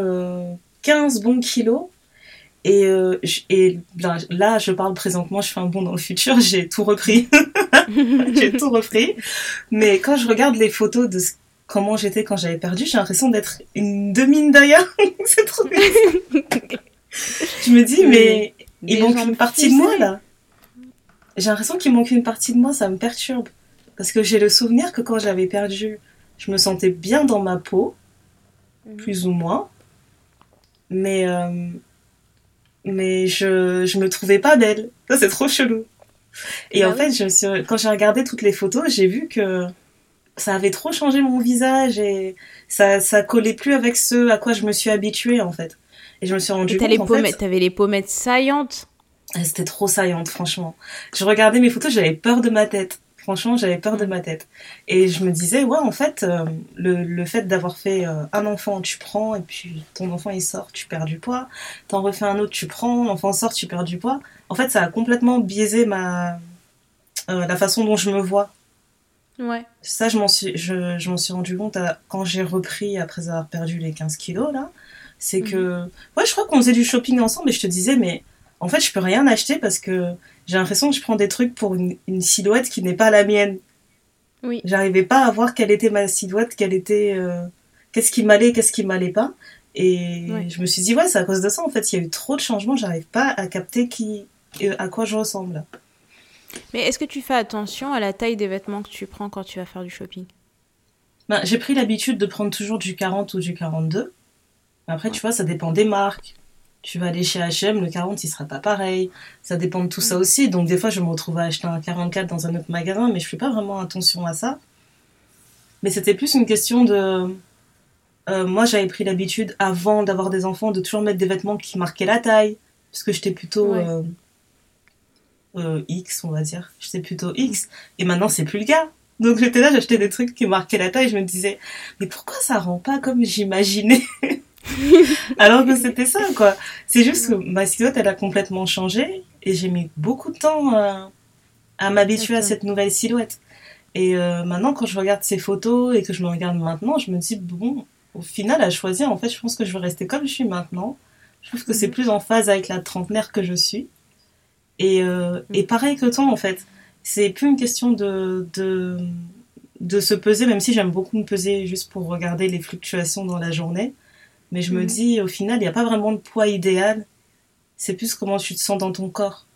15 euh, bons kilos. Et, euh, et là, je parle présentement, je fais un bond dans le futur, [LAUGHS] j'ai tout repris. [LAUGHS] j'ai tout repris. Mais quand je regarde les photos de comment j'étais quand j'avais perdu, j'ai l'impression d'être une demi d'ailleurs. [LAUGHS] c'est trop bien. je me dis, mais il manque une partie de moi là. J'ai l'impression qu'il manque une partie de moi, ça me perturbe. Parce que j'ai le souvenir que quand j'avais perdu, je me sentais bien dans ma peau, mhm. plus ou moins. Mais, euh, mais je, je me trouvais pas belle. Ça, c'est trop chelou. Et bah en fait, je quand j'ai regardé toutes les photos, j'ai vu que ça avait trop changé mon visage et ça, ça collait plus avec ce à quoi je me suis habituée, en fait. Et je me suis rendu compte. Les pommettes, t'avais les pommettes saillantes? Ah, c'était trop saillante, franchement. Je regardais mes photos, j'avais peur de ma tête. Franchement, j'avais peur de ma tête. Et je me disais, ouais, en fait, euh, le, le, fait d'avoir fait euh, un enfant, tu prends, et puis ton enfant il sort, tu perds du poids. T'en refais un autre, tu prends, l'enfant sort, tu perds du poids. En fait, ça a complètement biaisé ma euh, la façon dont je me vois. Ouais. Ça, je m'en suis, je, je m'en suis rendu compte quand j'ai repris après avoir perdu les 15 kilos, là. C'est que, mhm. ouais, je crois qu'on faisait du shopping ensemble et je te disais, mais en fait, je peux rien acheter parce que j'ai l'impression que je prends des trucs pour une, silhouette qui n'est pas la mienne. Oui. J'arrivais pas à voir quelle était ma silhouette, quelle était, euh, qu'est-ce qui m'allait, qu'est-ce qui m'allait pas. Et je me suis dit, ouais, c'est à cause de ça. En fait, il y a eu trop de changements, j'arrive pas à capter qui, euh, à quoi je ressemble. Mais est-ce que tu fais attention à la taille des vêtements que tu prends quand tu vas faire du shopping? Ben, J'ai pris l'habitude de prendre toujours du 40 ou du 42. Après, tu vois, ça dépend des marques tu vas aller chez H&M, le 40 il sera pas pareil. Ça dépend de tout ça mm. aussi. Donc des fois je me retrouve à acheter un 44 dans un autre magasin, mais je fais pas vraiment attention à ça. Mais c'était plus une question de... Euh, moi j'avais pris l'habitude avant d'avoir des enfants de toujours mettre des vêtements qui marquaient la taille, parce que j'étais plutôt euh, euh, X on va dire. J'étais plutôt X. Et maintenant c'est plus le cas. Donc j'étais là, j'achetais des trucs qui marquaient la taille, je me disais, mais pourquoi ça rend pas comme j'imaginais? [LAUGHS] [LAUGHS] Alors que c'était ça, quoi. C'est juste que ma silhouette, elle a complètement changé et j'ai mis beaucoup de temps euh, à m'habituer à cette nouvelle silhouette. Et euh, maintenant, quand je regarde ces photos et que je me regarde maintenant, je me dis, bon, au final, à choisir, en fait, je pense que je vais rester comme je suis maintenant. Je trouve que c'est mhm. plus en phase avec la trentenaire que je suis. Et, euh, mhm. et pareil que toi, en fait. C'est plus une question de, de, de se peser, même si j'aime beaucoup me peser juste pour regarder les fluctuations dans la journée. Mais je me mhm. dis, au final, il n'y a pas vraiment de poids idéal. C'est plus comment tu te sens dans ton corps.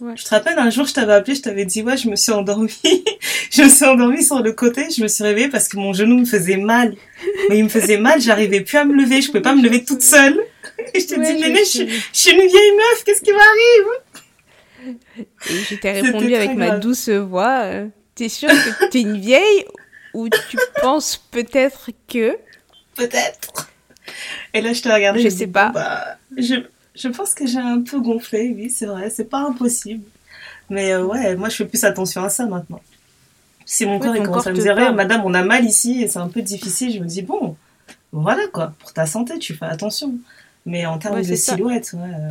Ouais. Je te rappelle, un jour, je t'avais appelé, je t'avais dit, ouais, je me suis endormie. [LAUGHS] je me suis endormie sur le côté, je me suis réveillée parce que mon genou me faisait mal. Mais il me faisait mal, j'arrivais plus à me lever, je pouvais pas me lever toute seule. [LAUGHS] Et je te dis, Néné, je, suis une vieille meuf, qu'est-ce qui m'arrive? Et je t'ai répondu avec ma douce voix, euh, t'es sûre que t'es une vieille ou tu penses peut-être que... Peut-être. Et là, je te regardais. Je sais pas. Bah, je, je pense que j'ai un peu gonflé, oui, c'est vrai. C'est pas impossible. Mais euh, ouais, moi, je fais plus attention à ça maintenant. Si mon corps il commence à me dire, madame, on a mal ici et c'est un peu difficile, je me dis, bon, voilà quoi, pour ta santé, tu fais attention. Mais en termes de silhouette, ouais, euh,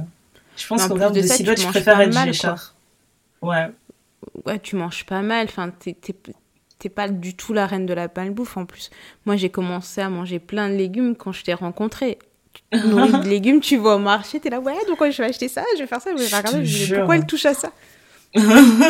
je pense qu'en termes de, silhouette, je préfère être mal, Ouais. Ouais, tu manges pas mal. Enfin, t'es t'es pas du tout la reine de la bouffe en plus. Moi, j'ai commencé à manger plein de légumes quand je t'ai rencontré. [LAUGHS] de légumes, tu vas au marché, t'es là, ouais, donc je vais acheter ça, je vais faire ça, je vais regarder, je pourquoi elle touche à ça? [LAUGHS]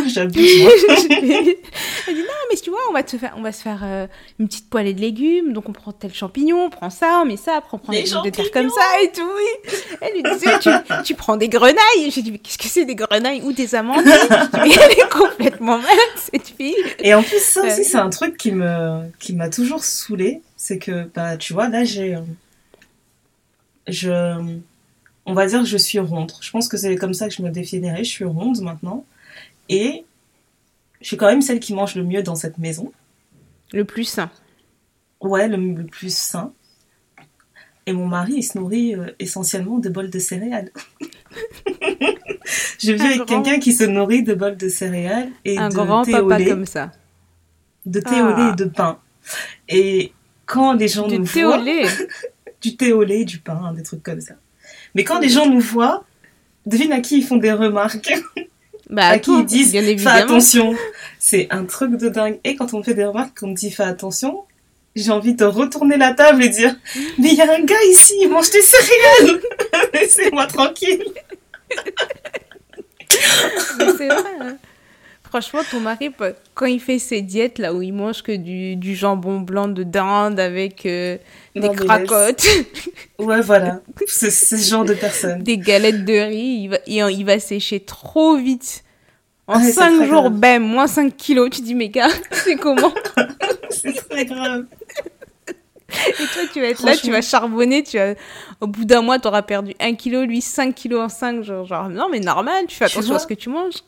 J'abuse. [LAUGHS] elle dit non, mais tu vois, on va, te faire, on va se faire euh, une petite poêlée de légumes. Donc on prend tel champignon, on prend ça, on met ça, après on prend des de terre comme ça et tout. Oui. Elle lui disait tu, tu prends des grenailles. J'ai dit mais qu'est-ce que c'est des grenailles ou des amandes? [LAUGHS] Mais elle est complètement malade cette fille. Et en plus ça aussi c'est un truc qui me qui m'a toujours saoulé, c'est que bah tu vois là j'ai euh, je on va dire que je suis ronde. Je pense que c'est comme ça que je me définirais. Je suis ronde maintenant. Et je suis quand même celle qui mange le mieux dans cette maison. Le plus sain. Ouais, le, plus sain. Et mon mari, il se nourrit euh, essentiellement de bols de céréales. [LAUGHS] je vis avec quelqu'un qui se nourrit de bols de céréales et un de grand thé papa comme ça. De thé au lait et de pain. Et quand les gens du nous thé voient... Au [LAUGHS] lait. du thé au lait, du pain, des trucs comme ça. Mais quand les gens nous voient, devine à qui ils font des remarques. [LAUGHS] Bah, à qui ils disent fais attention. C'est un truc de dingue. Et quand on me fait des remarques, qu'on me dit fais attention, j'ai envie de retourner la table et dire mais il y a un gars ici, il mange des céréales. [LAUGHS] Laissez-moi tranquille. mais c'est vrai. Hein. Franchement, ton mari, quand il fait ses diètes là où il mange que du, du jambon blanc de dinde avec euh, des cracottes. Ouais, voilà. C'est ce genre de personne. Des galettes de riz, il va, il, va sécher trop vite. En 5 jours, bam, moins 5 kilos. Tu dis, mais gars, [LAUGHS] c'est comment? [LAUGHS] C'est très grave. Et toi, tu vas être là, tu vas charbonner, tu vas... au bout d'un mois, tu auras perdu 1 kilo, lui 5 kilos en 5 jours. Genre, non, mais normal, tu fais attention à ce que tu manges.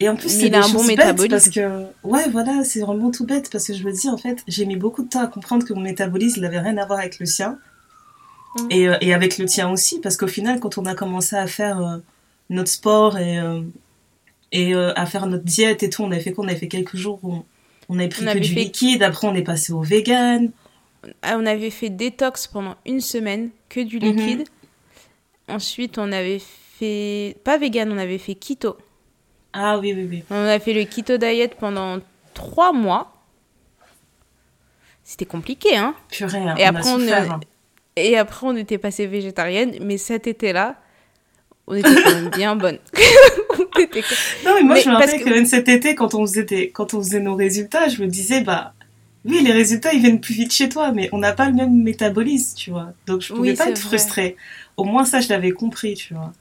Et en plus, c'est un bon métabolisme. Parce que, ouais, voilà, c'est vraiment tout bête parce que je me dis, en fait, j'ai mis beaucoup de temps à comprendre que mon métabolisme n'avait rien à voir avec le sien. Mmh. Et, euh, et, avec le tien aussi, parce qu'au final, quand on a commencé à faire euh, notre sport et, euh, et à faire notre diète et tout, on avait fait quoi? On avait fait quelques jours où on, avait pris que du liquide, après on est passé au vegan. Ah, on avait fait détox pendant une semaine, que du mmh. liquide. Ensuite, on avait fait, pas vegan, on avait fait keto. Ah oui, oui, oui. On a fait le keto diet pendant trois mois. C'était compliqué, hein Purée, hein, et on après, on, hein. Et après, on était passé végétarienne, mais cet été-là, on était quand même bien [LAUGHS] bonne. [LAUGHS] Non, mais moi, je me rappelle que... même cet été, quand on, faisait quand on faisait nos résultats, je me disais, bah, oui, les résultats, ils viennent plus vite chez toi, mais on n'a pas le même métabolisme, tu vois. Donc, je pouvais pas être frustrée. Au moins, ça, je l'avais compris, tu vois.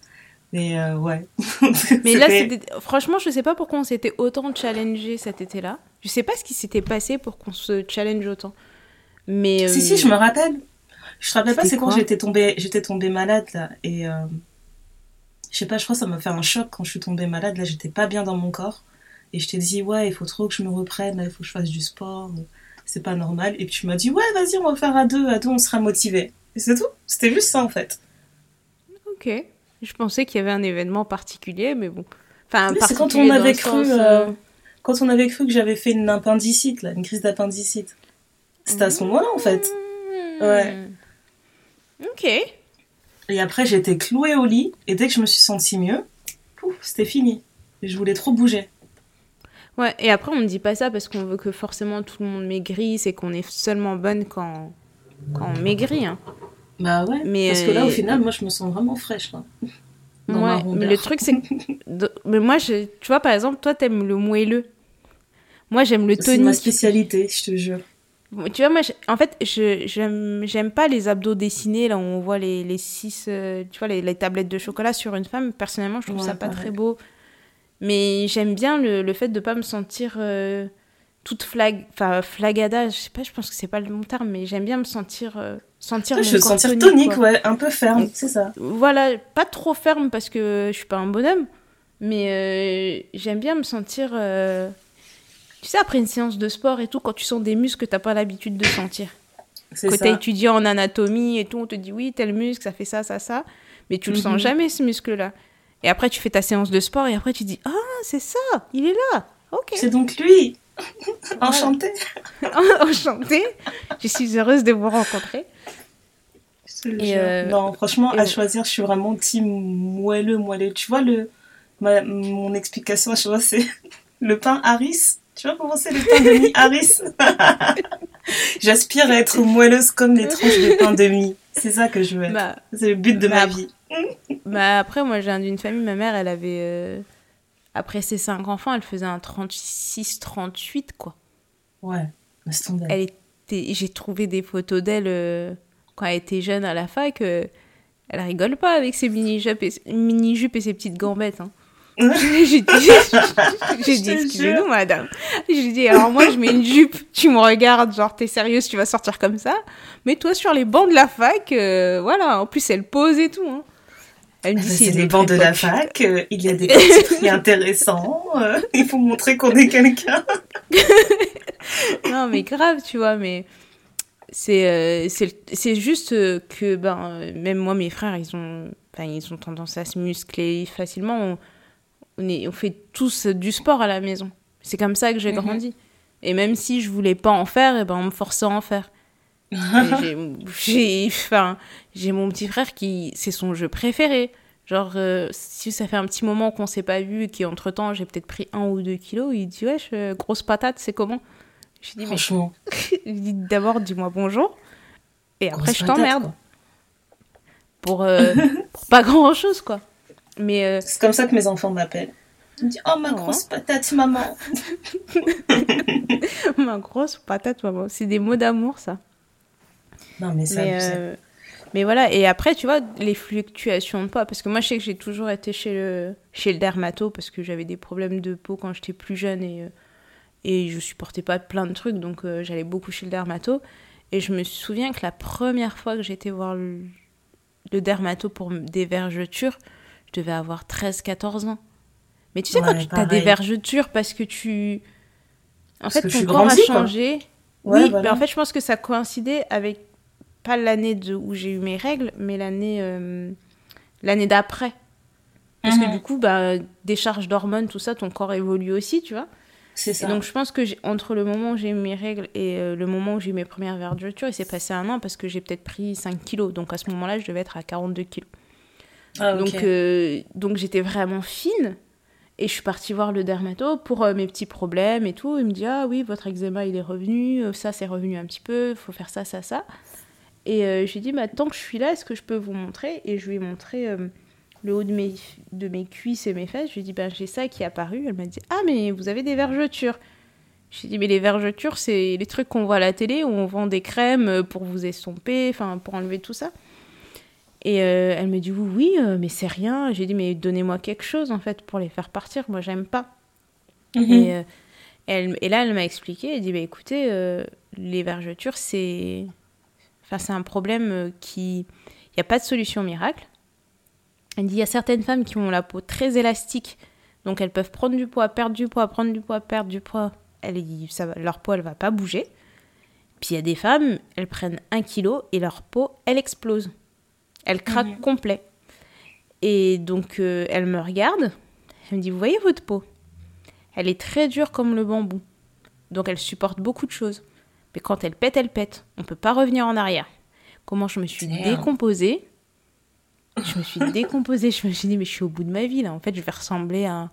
Mais euh, ouais. [LAUGHS] Mais là, franchement, je sais pas pourquoi on s'était autant challengé cet été-là. Je sais pas ce qui s'était passé pour qu'on se challenge autant. Mais si si, euh, je me rappelle. Je te rappelle pas, c'est quand j'étais tombée, j'étais tombée malade là et euh... je sais pas, je crois que ça m'a fait un choc quand je suis tombée malade. Là, j'étais pas bien dans mon corps et je t'ai dit ouais, il faut trop que je me reprenne, il faut que je fasse du sport. C'est pas normal. Et puis tu m'as dit ouais, vas-y, on va faire à deux, à deux, on sera motivé. Et c'est tout. C'était juste ça en fait. Ok. Je pensais qu'il y avait un événement particulier, mais bon. Enfin, c'est quand on avait cru, euh, quand on avait cru que j'avais fait une appendicite, là, une crise d'appendicite. C'était à ce moment-là, en fait. Hmm. Ouais. Ok. Et après, j'étais clouée au lit, et dès que je me suis sentie mieux, c'était fini. Et je voulais trop bouger. Ouais, et après, on ne dit pas ça parce qu'on veut que forcément tout le monde maigrisse et qu'on est seulement bonne quand, quand on maigrit. Hein. Bah ouais. Mais parce que là, au euh, final, moi, je me sens vraiment fraîche. Là, ouais, mais le truc, c'est que. mais moi, je... tu vois, par exemple, toi, t'aimes le moelleux. Moi, j'aime le tonique. C'est ma spécialité, je te jure. Tu vois, moi, en fait, je j'aime pas les abdos dessinés, là où on voit les, les six, euh, tu vois, les, les, tablettes de chocolat sur une femme. Personnellement, je trouve ça pas très beau. Mais j'aime bien le, le, fait de pas me sentir euh, toute flag, enfin, flagada. Je sais pas, je pense que c'est pas le bon terme, mais j'aime bien me sentir sentir je veux sentir tonique, ouais, un peu ferme, c'est ça. Voilà, pas trop ferme parce que je suis pas un bonhomme, mais euh, j'aime bien me sentir. Euh, tu sais, après une séance de sport et tout, quand tu sens des muscles que t'as pas l'habitude de sentir. Que t'as étudié en anatomie et tout, on te dit oui, tel muscle, ça fait ça, ça, ça, mais tu le sens mhm. jamais ce muscle-là. Et après, tu fais ta séance de sport et après, tu dis ah, c'est ça, il est là. Ok. C'est donc lui. [LAUGHS] Enchantée. [LAUGHS] Enchantée. Je suis heureuse de vous rencontrer. Euh, non, franchement, à choisir, je suis vraiment team moelleux, moelleux. Tu vois, le, mon explication chaque fois, c'est le pain Harris. Tu vas commencer les pains de mie Harris [LAUGHS] J'aspire à être moelleuse comme les tranches de pain de mie. C'est ça que je veux bah, C'est le but de ma vie. bah après, moi, j'ai d'une famille, ma mère, elle avait... Euh, après ses cinq enfants, elle faisait un 36-38, quoi. Ouais, Elle était... J'ai trouvé des photos d'elle euh, quand elle était jeune à la fac. Euh, elle rigole pas avec ses mini-jupes et, mini et ses petites gambettes. Hein. [LAUGHS] j'ai dit, j'ai dit excusez-nous madame. J'ai dit alors moi je mets une jupe, tu me regardes, genre t'es sérieuse, tu vas sortir comme ça. Mais toi sur les bancs de la fac, euh, voilà, en plus elle pose et tout. Hein. Elle me dit c'est les bancs de la fac, euh, il y a [LAUGHS] des petits intéressants, euh, il faut montrer qu'on est quelqu'un. [LAUGHS] non mais grave, tu vois, mais c'est c'est juste que ben même moi mes frères ils ont ils ont tendance à se muscler facilement on, fait tous du sport à la maison. C'est comme ça que j'ai mhm. grandi. Et même si je voulais pas en faire, et eh ben on me forçait à en faire. J'ai enfin, mon petit frère qui c'est son jeu préféré. Genre, euh, si ça fait un petit moment qu'on s'est pas vu et qu'entre temps j'ai peut-être pris un ou deux kilos, il dit Wesh, grosse patate, c'est comment? Je dis Franchement. [LAUGHS] dit D'abord, dis-moi bonjour. Et après, je t'emmerde. Pour, euh, [LAUGHS] pour pas grand chose, quoi. Mais euh, C'est comme ça que mes enfants m'appellent. Ils me disent Oh, ma grosse patate, maman. [LAUGHS] ma grosse patate, maman. C'est des mots d'amour, ça. Non, mais ça, mais, euh, mais voilà, et après, tu vois, les fluctuations de poids. Parce que moi, je sais que j'ai toujours été chez le, chez le dermato parce que j'avais des problèmes de peau quand j'étais plus jeune et, euh, et je supportais pas plein de trucs. Donc, j'allais beaucoup chez le dermato. Et je me souviens que la première fois que j'étais voir le, le dermato pour des vergetures, je devais avoir 13-14 ans. Mais tu sais, quand tu as des vergetures parce que tu. En fait, ton corps a changé. oui, mais en fait, je pense que ça coïncidait avec pas l'année où j'ai eu mes règles, mais l'année euh, l'année d'après. Parce que mhm. du coup, bah, décharge d'hormones, tout ça, ton corps évolue aussi, tu vois. C'est ça. donc je pense que entre le moment où j'ai eu mes règles et euh, le moment où j'ai eu mes premières vergetures, il s'est passé un an parce que j'ai peut-être pris 5 kilos. Donc à ce moment-là, je devais être à 42 kilos. Ah, donc, euh, donc j'étais vraiment fine. Et je suis partie voir le dermato pour euh, mes petits problèmes et tout. Il me dit Ah oui, votre eczéma il est revenu, ça c'est revenu un petit peu, il faut faire ça, ça, ça. Et je lui ai dit bah, Tant que je suis là, est-ce que je peux vous montrer? Et je lui ai montré le haut de mes, de mes cuisses et mes fesses. Je lui ai dit bah, J'ai ça qui est apparu. Elle m'a dit Ah, mais vous avez des vergetures. Je lui ai dit Mais les vergetures, c'est les trucs qu'on voit à la télé où on vend des crèmes pour vous estomper, enfin pour enlever tout ça. Et euh, elle me dit oui, oui, euh, mais c'est rien. J'ai dit mais donnez-moi quelque chose en fait pour les faire partir. Moi j'aime pas. Mhm. Et, euh, elle, et là elle m'a expliqué. Elle dit bah écoutez, les vergetures c'est, enfin c'est un problème qui, il n'y a pas de solution miracle. Elle dit il y a certaines femmes qui ont la peau très élastique, donc elles peuvent prendre du poids, perdre du poids, prendre du poids, perdre du poids. Elle ça, leur peau elle va pas bouger. Puis il y a des femmes, elles prennent un kilo et leur peau elle explose. Elle craque complet. Et donc, euh, elle me regarde. Elle me dit, vous voyez votre peau? Elle est très dure comme le bambou. Donc, elle supporte beaucoup de choses. Mais quand elle pète, elle pète. On ne peut pas revenir en arrière. Comment je me suis décomposée Je me suis décomposée. Je me suis dit, mais je suis au bout de ma vie, là. En fait, je vais ressembler à,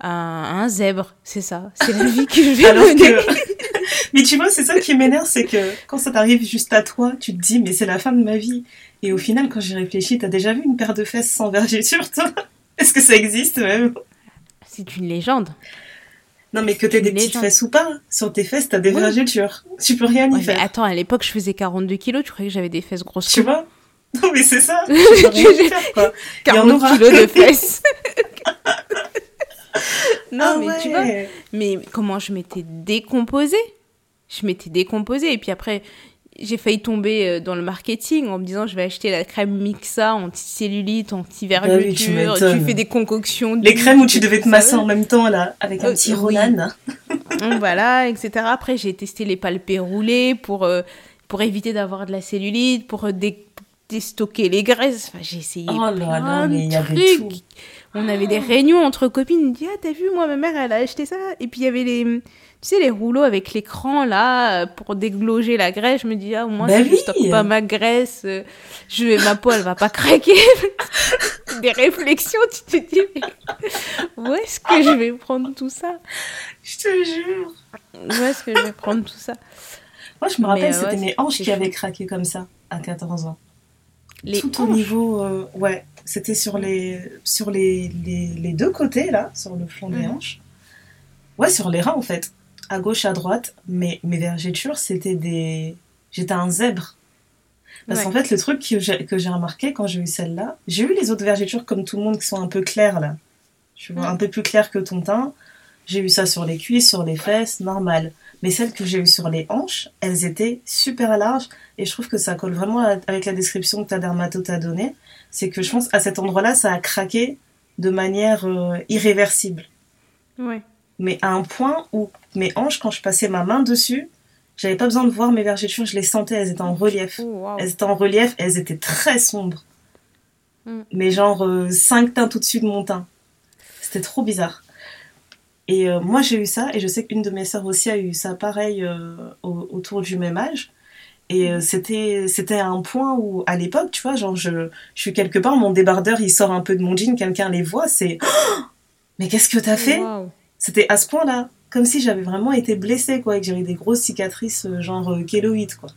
un zèbre. C'est ça. C'est la vie que je vais mener. [LAUGHS] mais tu vois, c'est ça qui m'énerve, c'est que quand ça t'arrive juste à toi, tu te dis, mais c'est la fin de ma vie. Et au final, quand j'y réfléchis, t'as déjà vu une paire de fesses sans vergeture, toi? Est-ce que ça existe même? C'est une légende. Non, mais que t'aies des petites fesses ou pas, sur tes fesses, t'as des vergetures. Tu peux rien y faire. attends, à l'époque, je faisais 42 kilos, tu croyais que j'avais des fesses grosses Tu vois? Non, mais c'est ça. [LAUGHS] Tu peux rien faire, quoi. 40 kilos de fesses. [LAUGHS] [LAUGHS] non, ah mais tu vois, mais comment je m'étais décomposée? Je m'étais décomposée. Et puis après, j'ai failli tomber euh, dans le marketing en me disant je vais acheter la crème Mixa anti-cellulite, anti-vergeture, bah tu, fais des concoctions. Les crèmes où tu devais te masser en même temps là, avec un euh, petit Ronan. [LAUGHS] voilà, etc. Après j'ai testé les palpés roulés pour, euh, pour éviter d'avoir de la cellulite, pour déstocker les graisses. Enfin, j'ai essayé oh plein de trucs. On avait des réunions entre copines. On dit ah t'as vu moi ma mère elle a acheté ça et puis il y avait les tu sais, les rouleaux avec l'écran là pour dégloger la graisse, je me dis, ah, au moins, bah si je stocke pas ma graisse, euh, je, ma peau elle va pas craquer. [LAUGHS] des réflexions, tu te dis, mais où est-ce que je vais prendre tout ça? Je te jure. Où est-ce que je vais prendre tout ça? Moi, je me rappelle, c'était mes hanches qui avaient craqué comme ça à 14 ans. Les tout au niveau, euh, ouais, c'était sur les sur les, les, deux côtés là, sur le fond des mhm. hanches. Ouais, sur les reins en fait, à gauche, à droite. Mais mes vergetures, c'était des, j'étais un zèbre. Parce qu'en fait, le truc que j'ai remarqué quand j'ai eu celle-là, j'ai eu les autres vergetures comme tout le monde qui sont un peu claires là. Tu vois, un peu plus claires que ton teint. J'ai eu ça sur les cuisses, sur les fesses, normal. Mais celles que j'ai eues sur les hanches, elles étaient super larges et je trouve que ça colle vraiment avec la description que ta dermato t'a donnée. C'est que je pense à cet endroit-là, ça a craqué de manière euh, irréversible. Ouais. Mais à un point où mes hanches, quand je passais ma main dessus, j'avais pas besoin de voir mes vergetures, je les sentais, elles étaient en relief. Oh, elles étaient en relief, elles étaient très sombres. Mm. Mais genre 5 euh, teintes au-dessus de mon teint. C'était trop bizarre. Et euh, moi j'ai eu ça, et je sais qu'une de mes sœurs aussi a eu ça pareil euh, autour du même âge. Et mm. c'était c'était un point où à l'époque, tu vois, genre je, je suis quelque part, mon débardeur il sort un peu de mon jean, quelqu'un les voit, c'est [GASPS] mais qu'est-ce que t'as fait? C'était à ce point-là comme si j'avais vraiment été blessée, quoi, et que j'avais des grosses cicatrices, euh, genre euh, kéloïdes, quoi.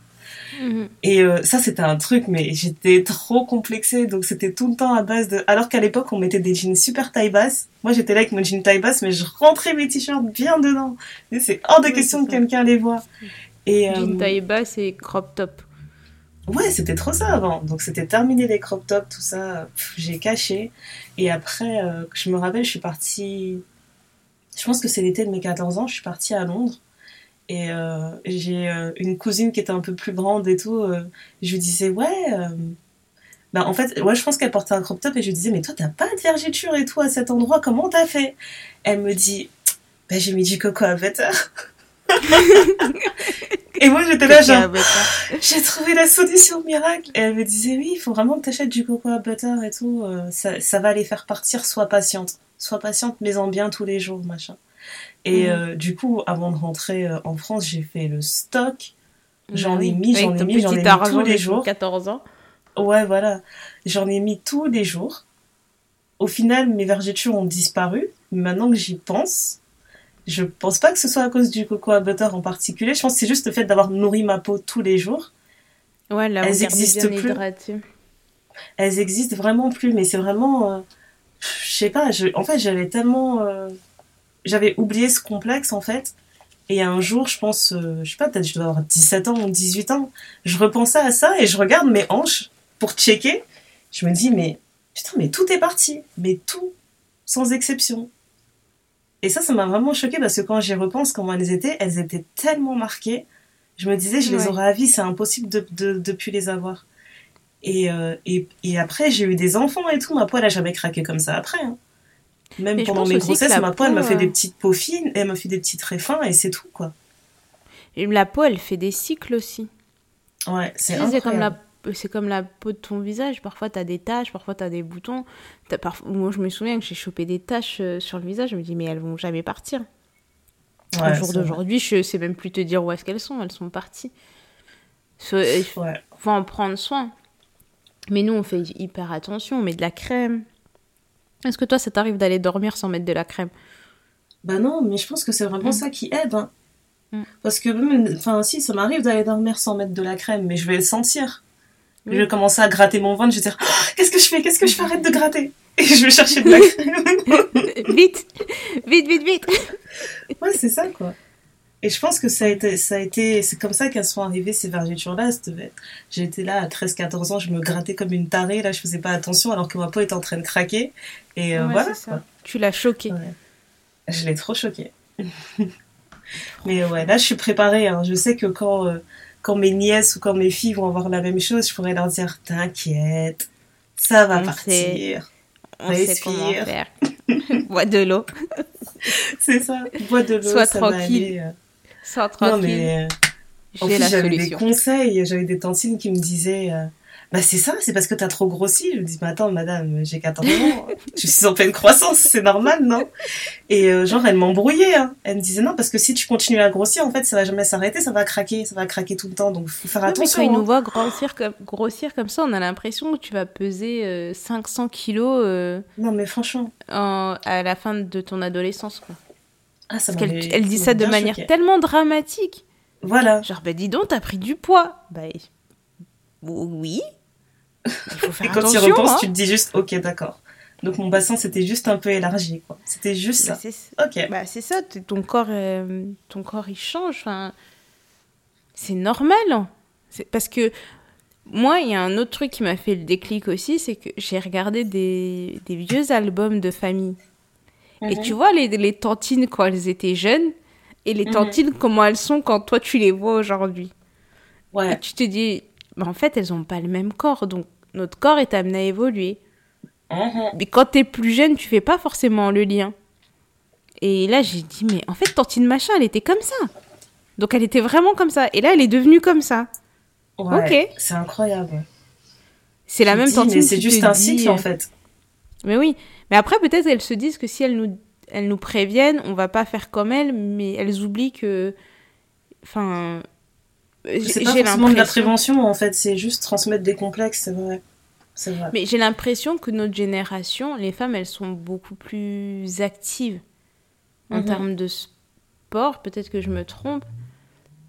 Mhm. Et euh, ça, c'était un truc, mais j'étais trop complexée, donc c'était tout le temps à base de. Alors qu'à l'époque, on mettait des jeans super taille basse. Moi, j'étais là avec mon jean taille basse, mais je rentrais mes t-shirts bien dedans. C'est hors de question que quelqu'un les voit. Et, jean taille basse et crop top. Ouais, c'était trop ça avant. Donc c'était terminé les crop tops, tout ça. J'ai caché. Et après, je me rappelle, je suis partie je pense que c'est l'été de mes 14 ans, je suis partie à Londres. Et euh, j'ai euh, une cousine qui était un peu plus grande et tout. Euh, je lui disais, ouais. Bah, en fait, ouais, je pense qu'elle portait un crop top et je lui disais, mais toi, t'as pas de vergeture et tout à cet endroit, comment t'as fait? Elle me dit, bah, j'ai mis du coco à butter. [LAUGHS] et moi, j'étais là, genre, j'ai trouvé la solution miracle. Et elle me disait, oui, il faut vraiment que t'achètes du coco à butter et tout. ça, ça va les faire partir, sois patiente sois patiente, mais en bien tous les jours, machin. Et mm. euh, du coup, avant de rentrer euh, en France, j'ai fait le stock. J'en ai mis, j'en ai mis, j'en ai mis tous les jours. 14 ans. Ouais, voilà. J'en ai mis tous les jours. Au final, mes vergetures ont disparu. Maintenant que j'y pense, je pense pas que ce soit à cause du coco à butter en particulier. Je pense que c'est juste le fait d'avoir nourri ma peau tous les jours. Ouais, là, elles existent plus. Elles existent vraiment plus, mais c'est vraiment. Euh, je sais pas, je, en fait, j'avais tellement. Euh, j'avais oublié ce complexe, en fait. Et un jour, je pense, euh, je sais pas, peut-être je dois avoir 17 ans ou 18 ans, je repensais à ça et je regarde mes hanches pour checker. Je me dis, mais putain, mais tout est parti. Mais tout, sans exception. Et ça, ça m'a vraiment choqué parce que quand j'y repense comment elles étaient, elles étaient tellement marquées. Je me disais, je les aurais à vie, c'est impossible de, de, de plus les avoir. Euh, et, et, après, j'ai eu des enfants et tout. Ma peau, elle a jamais craqué comme ça après. Hein. Même pendant mes grossesses, ma peau, elle m'a fait des euh, petites peaux fines, elle m'a fait des petits traits fins et c'est tout, quoi. Et la peau, elle fait des cycles aussi. Ouais, c'est comme la c'est comme la peau de ton visage. Parfois, tu as des taches, parfois, tu as des boutons. Moi, je me souviens que j'ai chopé des taches euh, sur le visage. Je me dis, mais elles vont jamais partir. Ouais, Au jour d'aujourd'hui, je sais même plus te dire où est-ce qu'elles sont. Elles sont parties. Il faut en prendre soin. Mais nous, on fait hyper attention, on met de la crème. Est-ce que toi, ça t'arrive d'aller dormir sans mettre de la crème? Bah non, mais je pense que c'est vraiment mm. ça qui aide. Hein. Mm. Parce que même, enfin, si, ça m'arrive d'aller dormir sans mettre de la crème, mais je vais le sentir. Je vais commencer à gratter mon ventre, je vais dire oh, Qu'est-ce que je fais Qu'est-ce que je fais Arrête de gratter [LAUGHS] Et je vais chercher de la [LAUGHS] crème. vite Vite, vite, vite Ouais, c'est ça, quoi. Et je pense que ça a été, ça a été, c'est comme ça qu'elles sont arrivées ces vergetures-là. J'étais là à 13-14 ans, je me grattais comme une tarée, là je faisais pas attention alors que ma peau était en train de craquer. Et euh, voilà. Tu l'as choquée. Je l'ai trop choquée. [LAUGHS] Mais ouais, là je suis préparée. Hein. Je sais que quand, euh, quand mes nièces ou quand mes filles vont avoir la même chose, je pourrais leur dire T'inquiète, ça va partir. On sait comment faire. [LAUGHS] Bois de l'eau. C'est ça, bois de l'eau. Sois tranquille. Euh, non, mais. Euh, en fait, j'avais des conseils. J'avais des tantines qui me disaient euh, bah c'est ça, c'est parce que t'as trop grossi. Je me dis, mais attends, madame, j'ai 14 ans, [LAUGHS] je suis en pleine croissance, c'est normal, non? Et euh, genre, elle m'embrouillait. Hein. Elle me disait, non, parce que si tu continues à grossir, en fait, ça va jamais s'arrêter, ça va craquer, ça va craquer tout le temps, donc faut faire attention. Mais quand ils nous hein. voient grossir comme, grossir comme ça, on a l'impression que tu vas peser 500 euh, kilos. Non, mais franchement. à la fin de ton adolescence, quoi. Ah, ça parce qu'elle elle dit ça de manière tellement dramatique. Voilà. Genre, bah dis donc, t'as pris du poids. Bah oui. Et quand tu repenses, hein. tu te dis juste, ok, d'accord. Donc mon bassin c'était juste un peu élargi, quoi. C'était juste bah, ça. Ok. Bah c'est ça. Ton corps, euh, ton corps il change. Enfin, c'est normal. Hein. C'est parce que moi, il y a un autre truc qui m'a fait le déclic aussi, c'est que j'ai regardé des, des, vieux albums de famille. Et mhm. tu vois les, les, tantines quand elles étaient jeunes et les mhm. tantines comment elles sont quand toi tu les vois aujourd'hui. Ouais. Et tu te dis, bah, en fait, elles n'ont pas le même corps. Donc notre corps est amené à évoluer. Mhm. Mais quand tu es plus jeune, tu fais pas forcément le lien. Et là, j'ai dit, mais en fait, Tantine Machin, elle était comme ça. Donc elle était vraiment comme ça. Et là, elle est devenue comme ça. ok. C'est incroyable. C'est la même Tantine. C'est juste un cycle, en euh, fait. Mais oui. Mais après, peut-être elles se disent que si elles nous, elles nous préviennent, on va pas faire comme elles, mais elles oublient que. Enfin, c'est pas forcément de la prévention, en fait, c'est juste transmettre des complexes, c'est vrai. vrai. Mais j'ai l'impression que notre génération, les femmes, elles sont beaucoup plus actives en mhm. termes de sport. Peut-être que je me trompe,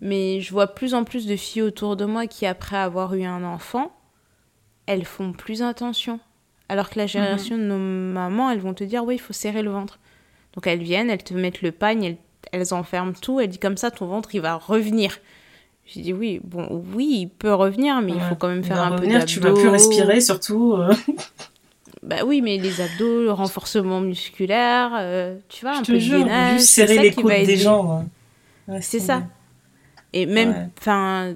mais je vois plus en plus de filles autour de moi qui, après avoir eu un enfant, elles font plus attention. Alors que la génération mhm. de nos mamans, elles vont te dire, oui, il faut serrer le ventre. Donc elles viennent, elles te mettent le pagne, elles, elles enferment tout, elles disent comme ça, ton ventre, il va revenir. J'ai dit oui, bon, oui, il peut revenir, mais il faut quand même faire un peu d'abdos. Tu vas plus respirer, surtout. Euh. [LAUGHS] Bah oui, mais les abdos, le renforcement musculaire, euh, tu vois, un peu de gainage. Juste serrer les côtes des gens. c'est ça. Et même, enfin,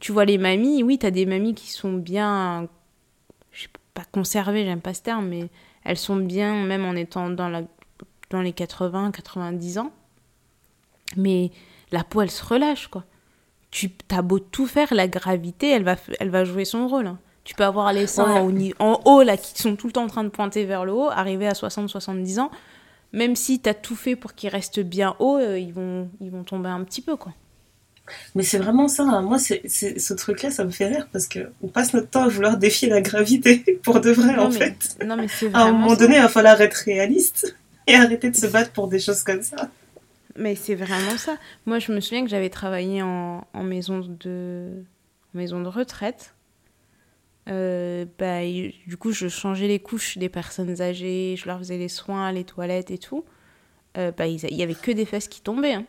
tu vois les mamies, oui, tu as des mamies qui sont bien, pas conservées, j'aime pas ce terme, mais elles sont bien, même en étant dans, la, dans les 80, 90 ans. Mais la peau, elle se relâche, quoi tu as beau tout faire, la gravité, elle va, elle va jouer son rôle. Hein. Tu peux avoir les seins en, haut, là, qui sont tout le temps en train de pointer vers le haut, arriver à 60-70 ans, même si tu as tout fait pour qu'ils restent bien hauts, euh, ils, vont, ils vont tomber un petit peu, quoi. Mais c'est vraiment ça. Hein. Moi, c'est, ce truc-là, ça me fait rire parce qu'on passe notre temps à vouloir défier la gravité [LAUGHS] pour de vrai, en fait. Non, mais c'est À un moment donné, il va falloir être réaliste [LAUGHS] et arrêter de se battre pour des choses comme ça. Mais c'est vraiment ça. Moi, je me souviens que j'avais travaillé en, en, maison, de, maison de retraite. Euh, bah, du coup, je changeais les couches des personnes âgées, je leur faisais les soins, les toilettes et tout. Euh, bah, il y avait que des fesses qui tombaient. Hein.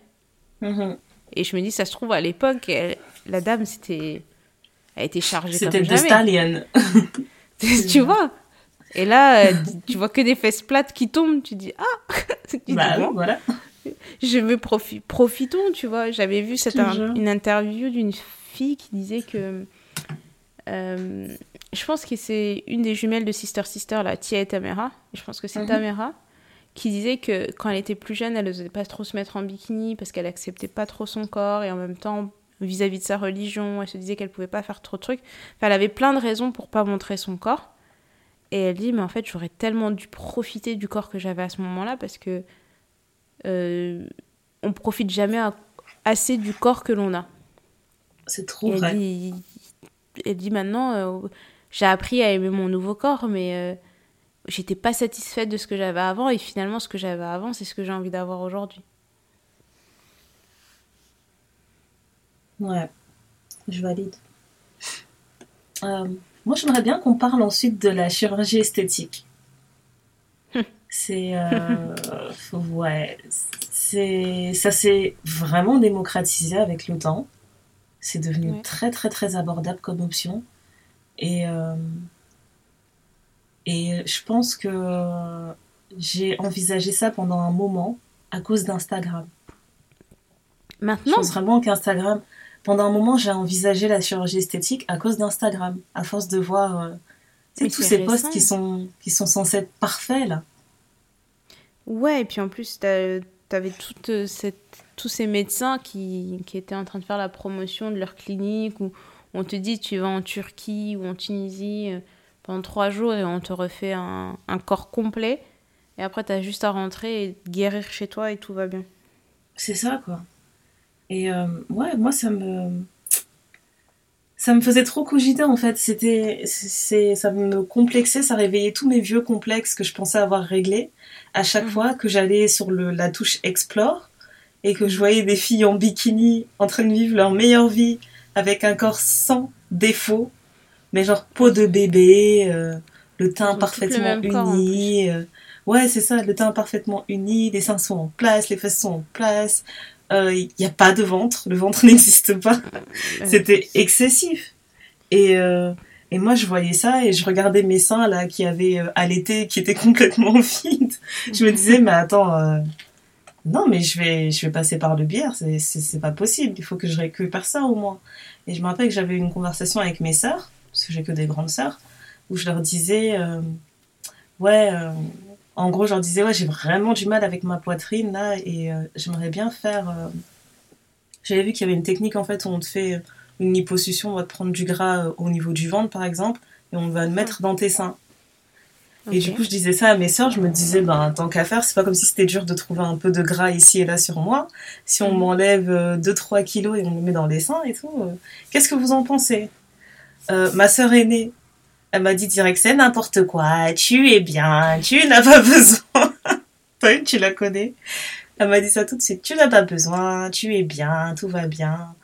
Mm-hmm. Et je me dis, ça se trouve, à l'époque, la dame, c'était. Elle a été chargée C'était de Stallion. [LAUGHS] tu vois? Et là, tu vois que des fesses plates qui tombent, tu dis, ah [LAUGHS] tu bah, bon. voilà je veux profitons, tu vois. J'avais vu cette une interview d'une fille qui disait que euh, je pense que c'est une des jumelles de Sister Sister, la Tia et Tamera. Je pense que c'est mhm. Tamera qui disait que quand elle était plus jeune, elle n'osait pas trop se mettre en bikini parce qu'elle acceptait pas trop son corps et en même temps vis-à-vis de sa religion, elle se disait qu'elle pouvait pas faire trop de trucs. elle avait plein de raisons pour pas montrer son corps. Et elle dit mais en fait j'aurais tellement dû profiter du corps que j'avais à ce moment-là parce que euh, on profite jamais assez du corps que l'on a. C'est trop elle vrai. Dit, elle dit maintenant, euh, j'ai appris à aimer mon nouveau corps, mais euh, j'étais pas satisfaite de ce que j'avais avant, et finalement, ce que j'avais avant, c'est ce que j'ai envie d'avoir aujourd'hui. Ouais, je valide. moi, j'aimerais bien qu'on parle ensuite de la chirurgie esthétique. C'est euh, [LAUGHS] ouais, c'est ça s'est vraiment démocratisé avec le temps. C'est devenu très très très abordable comme option et euh, et je pense que j'ai envisagé ça pendant un moment à cause d'Instagram. Maintenant, je pense vraiment qu'Instagram pendant un moment j'ai envisagé la chirurgie esthétique à cause d'Instagram à force de voir euh, tous ces posts qui sont qui sont censés être parfaits là. Ouais, et puis en plus, tu avais toute euh, cette, tous ces médecins qui, qui, étaient en train de faire la promotion de leur clinique où On te dit tu vas en Turquie ou en Tunisie euh, pendant trois jours et on te refait un, un corps complet. Et après, tu as juste à rentrer et guérir chez toi et tout va bien. C'est ça, quoi. Et euh, ouais, moi, ça me. Ça me faisait trop cogiter en fait. C'était, c'est, ça me complexait, ça réveillait tous mes vieux complexes que je pensais avoir réglés à chaque mhm. fois que j'allais sur le, la touche Explore et que je voyais des filles en bikini en train de vivre leur meilleure vie avec un corps sans défaut, mais genre peau de bébé, euh, le teint parfaitement uni. Euh, ouais, c'est ça, le teint parfaitement uni, les seins sont en place, les fesses sont en place. Il euh, n'y a pas de ventre, le ventre [LAUGHS] n'existe pas. C'était excessif. Et, et moi, je voyais ça et je regardais mes seins là qui avaient allaité, qui étaient [LAUGHS] complètement vides. Je me disais, mais attends non, mais je vais, je vais passer par le bière, c'est pas possible, il faut que je récupère ça au moins. Et je me rappelle que j'avais une conversation avec mes sœurs, parce que j'ai que des grandes sœurs, où je leur disais, euh, ouais, euh, en gros, je leur disais, ouais, j'ai vraiment du mal avec ma poitrine là, et euh, j'aimerais bien faire. J'avais vu qu'il y avait une technique en fait où on te fait une liposuction, on va te prendre du gras au niveau du ventre par exemple, et on va le mettre dans tes seins. Et du coup, je disais ça à mes sœurs, je me disais, ben, tant qu'à faire, c'est pas comme si c'était dur de trouver un peu de gras ici et là sur moi. Si on mhm. m'enlève 2-3 euh, kilos et on me met dans les seins et tout, euh, qu'est-ce que vous en pensez? Euh, Ma sœur aînée, elle m'a dit direct, c'est n'importe quoi, tu es bien, tu n'as pas [LAUGHS] besoin. Tu la connais. Elle m'a dit ça tout de suite, tu n'as pas besoin, tu es bien, tout va bien.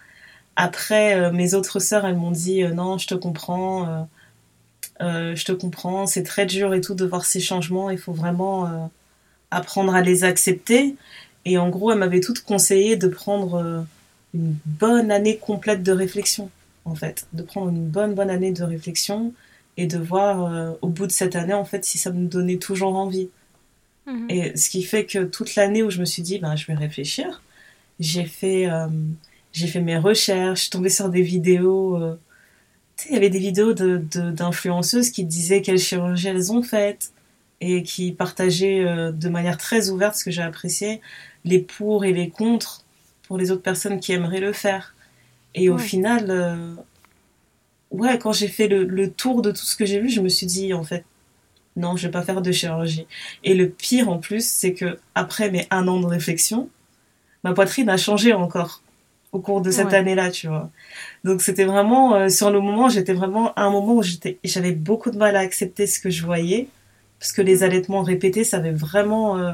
Après, mes autres sœurs, elles m'ont dit, non, je te comprends euh, je te comprends, c'est très dur et tout de voir ces changements, il faut vraiment euh, apprendre à les accepter. Et en gros, elle m'avait toute conseillé de prendre euh, une bonne année complète de réflexion, en fait, de prendre une bonne bonne année de réflexion et de voir au bout de cette année, en fait, si ça me donnait toujours envie. Mhm. Et ce qui fait que toute l'année où je me suis dit, ben, je vais réfléchir, j'ai fait, j'ai fait mes recherches, je suis tombée sur des vidéos il y avait des vidéos d'influenceuses de, qui disaient quelles chirurgies elles ont faites et qui partageaient euh, de manière très ouverte, ce que j'ai apprécié, les pour et les contre pour les autres personnes qui aimeraient le faire. Et au final, euh, ouais, quand j'ai fait le, tour de tout ce que j'ai vu, je me suis dit, en fait, non, je vais pas faire de chirurgie. Et le pire en plus, c'est que après mes un an de réflexion, ma poitrine a changé encore au cours de cette année-là, tu vois. Donc c'était vraiment euh, sur le moment, j'étais vraiment à un moment où j'étais j'avais beaucoup de mal à accepter ce que je voyais parce que les mm. allaitements répétés, ça avait vraiment euh,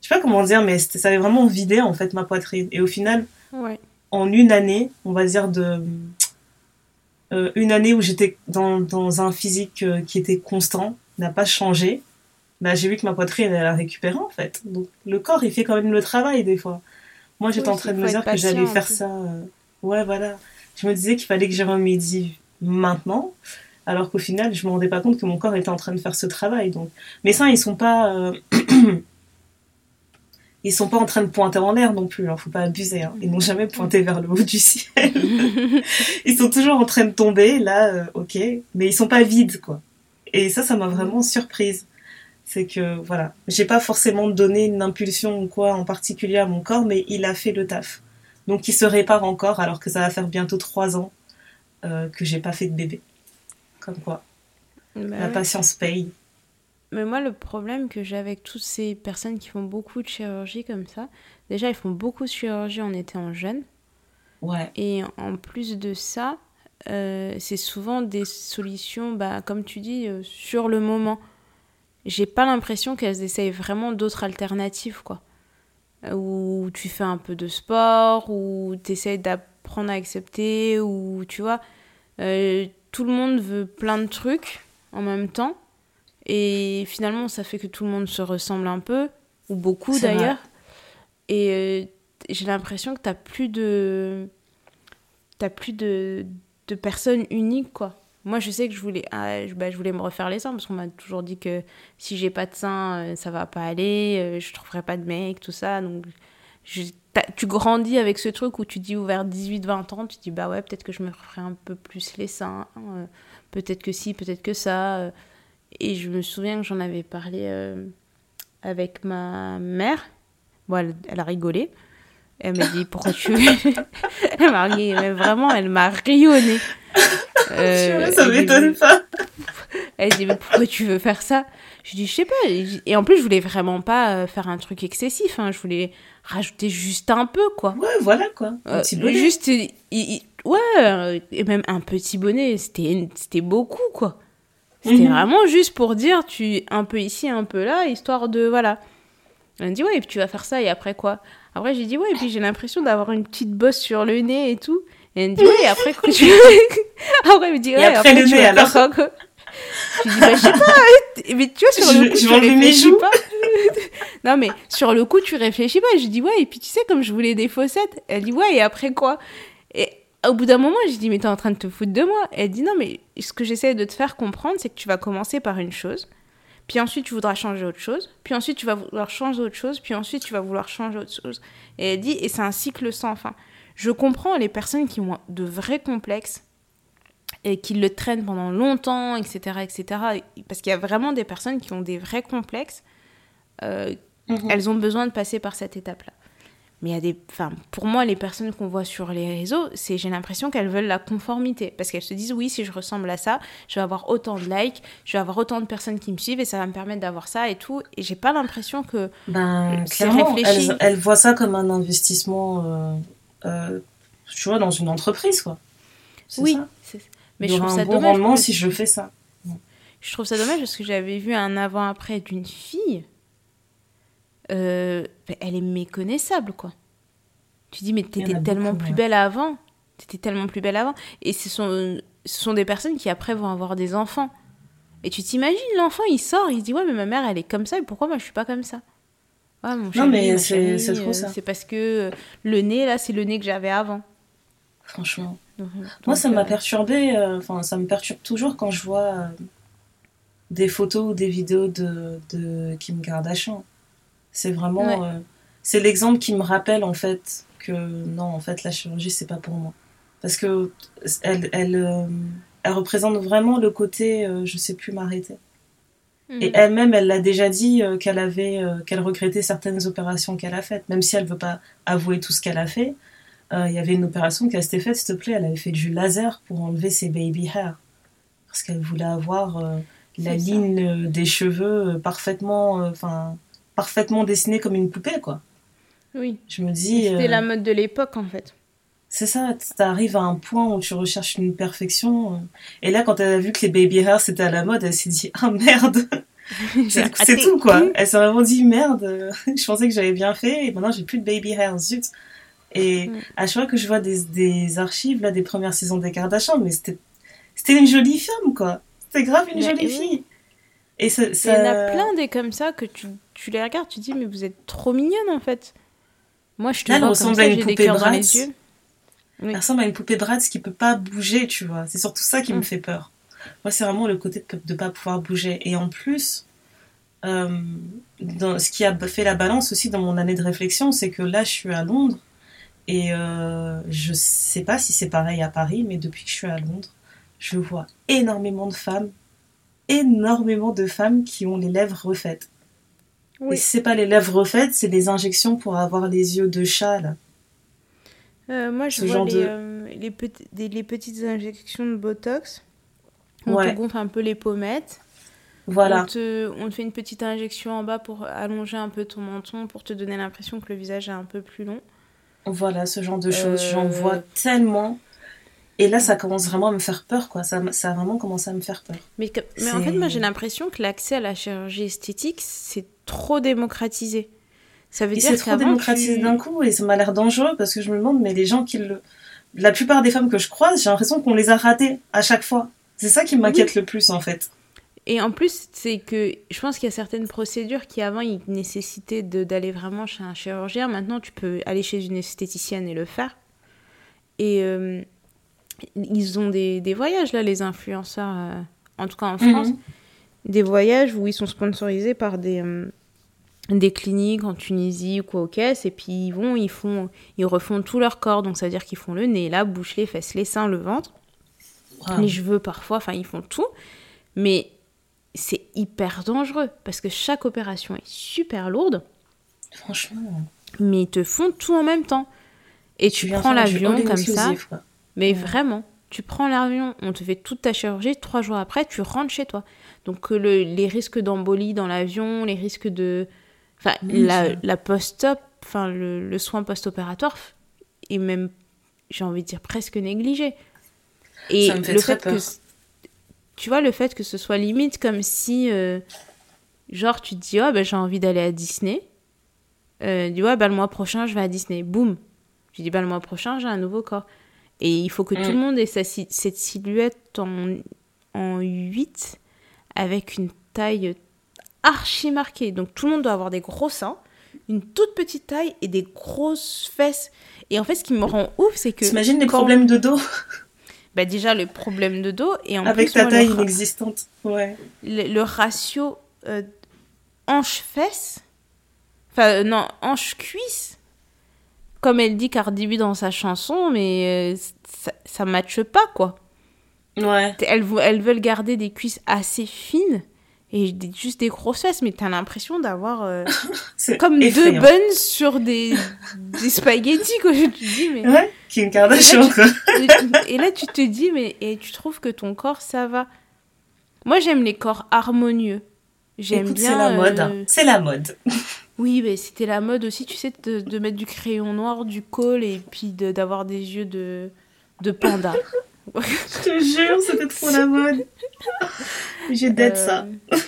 je sais pas comment dire mais ça avait vraiment vidé en fait ma poitrine et au final en une année, on va dire de euh, une année où j'étais dans, dans un physique qui était constant, n'a pas changé. Bah, j'ai vu que ma poitrine elle a récupéré en fait. Donc le corps il fait quand même le travail des fois. Moi, j'étais en train de me dire que j'allais faire ça. Euh, ouais, voilà. Je me disais qu'il fallait que je remédie maintenant, alors qu'au final, je me rendais pas compte que mon corps était en train de faire ce travail. Donc, mes seins, ils sont pas, euh, [CLEARS THROAT] ils sont pas en train de pointer en l'air non plus. Hein, faut pas abuser. Hein. Ils n'ont jamais pointé vers le haut du ciel. [LAUGHS] ils sont toujours en train de tomber. Là, euh, ok, mais ils sont pas vides, quoi. Et ça, ça m'a vraiment surprise c'est que voilà, j'ai pas forcément donné une impulsion ou quoi en particulier à mon corps, mais il a fait le taf. Donc il se répare encore alors que ça va faire bientôt trois ans euh, que j'ai pas fait de bébé. Comme quoi, bah la patience paye. Mais moi, le problème que j'ai avec toutes ces personnes qui font beaucoup de chirurgie comme ça, déjà, ils font beaucoup de chirurgie en étant jeunes. Ouais. Et en plus de ça, euh, c'est souvent des solutions, bah, comme tu dis, euh, sur le moment j'ai pas l'impression qu'elles essayent vraiment d'autres alternatives, quoi. Où tu fais un peu de sport, ou tu essaies d'apprendre à accepter, ou tu vois, euh, tout le monde veut plein de trucs en même temps. Et finalement, ça fait que tout le monde se ressemble un peu, ou beaucoup d'ailleurs. Et euh, j'ai l'impression que t'as plus de. T'as plus de, de personnes uniques, quoi. Moi, je sais que je voulais, ah, bah, je voulais me refaire les seins parce qu'on m'a toujours dit que si j'ai pas de seins, euh, ça va pas aller, euh, je trouverai pas de mec, tout ça. Donc, tu grandis avec ce truc où tu dis vers 18-20 ans, tu dis bah ouais, peut-être que je me referai un peu plus les seins, euh, peut-être que si, peut-être que ça. Et je me souviens que j'en avais parlé avec ma mère. Bon, elle, a rigolé. Elle m'a dit pourquoi tu veux. [LAUGHS] elle m'a mais vraiment, elle m'a rayonné. [LAUGHS] Euh, ça m'étonne pas. [LAUGHS] Elle dit mais pourquoi tu veux faire ça? Je dis je sais pas. Et en plus je voulais vraiment pas euh, faire un truc excessif. Hein. Je voulais rajouter juste un peu quoi. Ouais voilà quoi. Un petit bonnet. Juste ouais et même un petit bonnet. C'était c'était beaucoup quoi. C'était mhm. vraiment juste pour dire tu un peu ici un peu là histoire de voilà. Elle me dit ouais et puis tu vas faire ça et après quoi? Après, j'ai dit, ouais, et puis j'ai l'impression d'avoir une petite bosse sur le nez et tout. Et elle me dit, ouais, et après, quoi, [LAUGHS] tu... [LAUGHS] après, elle me dit, ouais, et après, le nez, alors. Quoi, quoi? Je dis, bah, je sais pas. Mais tu vois, sur le coup, je, tu réfléchis pas. [LAUGHS] non, mais sur le coup, tu réfléchis pas. Je dis, ouais, et puis tu sais, comme je voulais des fossettes, elle dit, ouais, et après quoi? Et au bout d'un moment, j'ai dit, mais t'es en train de te foutre de moi. Elle dit, non, mais ce que j'essaie de te faire comprendre, c'est que tu vas commencer par une chose puis ensuite tu voudras changer autre chose, puis ensuite tu vas vouloir changer autre chose, puis ensuite tu vas vouloir changer autre chose. Et elle dit, et c'est un cycle sans fin. Je comprends les personnes qui ont de vrais complexes et qui le traînent pendant longtemps, etc., etc. Parce qu'il y a vraiment des personnes qui ont des vrais complexes. Euh, mhm. Elles ont besoin de passer par cette étape-là. Mais il y a des. Enfin, pour moi, les personnes qu'on voit sur les réseaux, c'est j'ai l'impression qu'elles veulent la conformité. Parce qu'elles se disent, oui, si je ressemble à ça, je vais avoir autant de likes, je vais avoir autant de personnes qui me suivent et ça va me permettre d'avoir ça et tout. Et j'ai pas l'impression que. Ben, clairement, elles, elles, voient ça comme un investissement, euh, euh, tu vois, dans une entreprise, quoi. Oui. Ça. Mais je trouve ça bon rendement si je fais ça. Je trouve ça dommage parce que j'avais vu un avant-après d'une fille euh, elle est méconnaissable, quoi. Tu dis, mais t'étais tellement plus belle avant. T'étais tellement plus belle avant. Et ce sont, ce sont des personnes qui après vont avoir des enfants. Et tu t'imagines, l'enfant, il sort, il se dit, ouais, mais ma mère, elle est comme ça, et pourquoi moi, je suis pas comme ça? Non, mais c'est trop ça. C'est parce que le nez, là, c'est le nez que j'avais avant. Franchement. moi, ça m'a euh, perturbé, euh, enfin, ça me perturbe toujours quand je vois des photos ou des vidéos de, de Kim Kardashian. C'est vraiment. Euh, c'est l'exemple qui me rappelle, en fait, que non, en fait, la chirurgie, c'est pas pour moi. Parce que elle, elle, euh, elle représente vraiment le côté euh, je sais plus m'arrêter. Hmm. Et elle-même, elle l'a déjà dit qu'elle avait, qu'elle regrettait certaines opérations qu'elle a faites, même si elle veut pas avouer tout ce qu'elle a fait. Il y avait une opération qu'elle s'était faite, s'il te plaît, elle avait fait du laser pour enlever ses baby hair. Parce qu'elle voulait avoir la ligne des cheveux parfaitement, enfin, parfaitement dessinée comme une poupée, quoi. Oui. Je me dis. C'était la euh, mode de l'époque, en fait. C'est ça, tu arrives à un point où tu recherches une perfection. Et là, quand elle a vu que les baby hair c'était à la mode, elle s'est dit ah merde, [LAUGHS] c'est tout quoi. Elle s'est vraiment dit merde, [LAUGHS] je pensais que j'avais bien fait et maintenant j'ai plus de baby hair, zut. Et à chaque fois que je vois des, des, archives là des premières saisons des Kardashian, mais c'était c'était une jolie femme quoi. C'était grave une jolie fille. Et ça, Il y en a plein des comme ça que tu, tu les regardes, tu dis, mais vous êtes trop mignonne en fait. Moi, je te vois comme ça, j'ai des cœurs dans les yeux. Elle ressemble à une poupée Bratz qui peut pas bouger, tu vois. C'est surtout ça qui me mm. fait peur. Moi, c'est vraiment le côté de ne pas pouvoir bouger. Et en plus, euh, dans, ce qui a fait la balance aussi dans mon année de réflexion, c'est que là, je suis à Londres. Et euh, je sais pas si c'est pareil à Paris, mais depuis que je suis à Londres, je vois énormément de femmes énormément de femmes qui ont les lèvres refaites. Oui. Et si c'est pas les lèvres refaites, c'est des injections pour avoir les yeux de chat, là. Euh, moi, je vois les, euh, les, les, petites injections de Botox. On te gonfle un peu les pommettes. Voilà. On te, on te, fait une petite injection en bas pour allonger un peu ton menton, pour te donner l'impression que le visage est un peu plus long. Voilà, ce genre de choses. J'en euh, vois tellement. Et là, ça commence vraiment à me faire peur, quoi. Ça, ça a vraiment commencé à me faire peur. Mais, mais en fait, moi, j'ai l'impression que l'accès à la chirurgie esthétique, c'est trop démocratisé. Ça veut dire c'est trop démocratisé d'un coup et ça m'a l'air dangereux parce que je me demande, mais les gens qui le. La plupart des femmes que je croise, j'ai l'impression qu'on les a ratées à chaque fois. C'est ça qui m'inquiète le plus, en fait. Et en plus, c'est que je pense qu'il y a certaines procédures qui avant ils nécessitaient d'aller vraiment chez un chirurgien. Maintenant, tu peux aller chez une esthéticienne et le faire. Et, euh, ils ont des, des, voyages, là, les influenceurs, euh, en tout cas en mhm. France, des voyages où ils sont sponsorisés par des, euh, des cliniques en Tunisie ou quoi au caisse, et puis ils vont, ils font, ils refont tout leur corps, donc ça veut dire qu'ils font le nez, la bouche, les fesses, les seins, le ventre, les cheveux parfois, enfin ils font tout, mais c'est hyper dangereux parce que chaque opération est super lourde. Franchement. mais ils te font tout en même temps. Et tu, prends l'avion comme ça. Mais vraiment, tu prends l'avion, on te fait toute ta chirurgie, trois jours après, tu rentres chez toi. Donc le, les risques d'embolie dans l'avion, les risques de... Enfin, la, la post-op, enfin le, le soin post-opératoire est même, j'ai envie de dire, presque négligé. Et le fait que... Tu vois, le fait que ce soit limite comme si... Euh, genre, tu te dis, oh, ben, j'ai envie d'aller à Disney. Euh, dis, ouais, ben, le mois prochain, je vais à Disney. Boum. Tu dis, ben, le mois prochain, j'ai un nouveau corps. Et il faut que tout le mm. monde ait cette silhouette en, en 8 avec une taille archi marquée. Donc tout le monde doit avoir des gros seins, une toute petite taille et des grosses fesses. Et en fait, ce qui me rend ouf, c'est que. T'imagines les problèmes de dos? [LAUGHS] Bah déjà le problème de dos et en avec ta taille inexistante ouais le, ratio euh, hanche fesse enfin euh, non hanche cuisse comme elle dit Cardi B dans sa chanson, mais euh, ça, ça matche pas, quoi. Ouais. Elles, elles veulent garder des cuisses assez fines et juste des grosses fesses, mais t'as l'impression d'avoir euh, [LAUGHS] comme deux buns sur des, des spaghettis, quoi. Je te dis, mais. Ouais, Kim Kardashian, quoi. et là, tu te dis, mais et tu trouves que ton corps, ça va. Moi, j'aime les corps harmonieux. J'aime bien. C'est la mode. Euh, c'est la mode. Oui, mais c'était la mode aussi, tu sais, de, de, mettre du crayon noir, du col et puis d'avoir des yeux de, de panda. [LAUGHS] Je te jure, c'était trop la mode. J'ai d'être ça. [LAUGHS]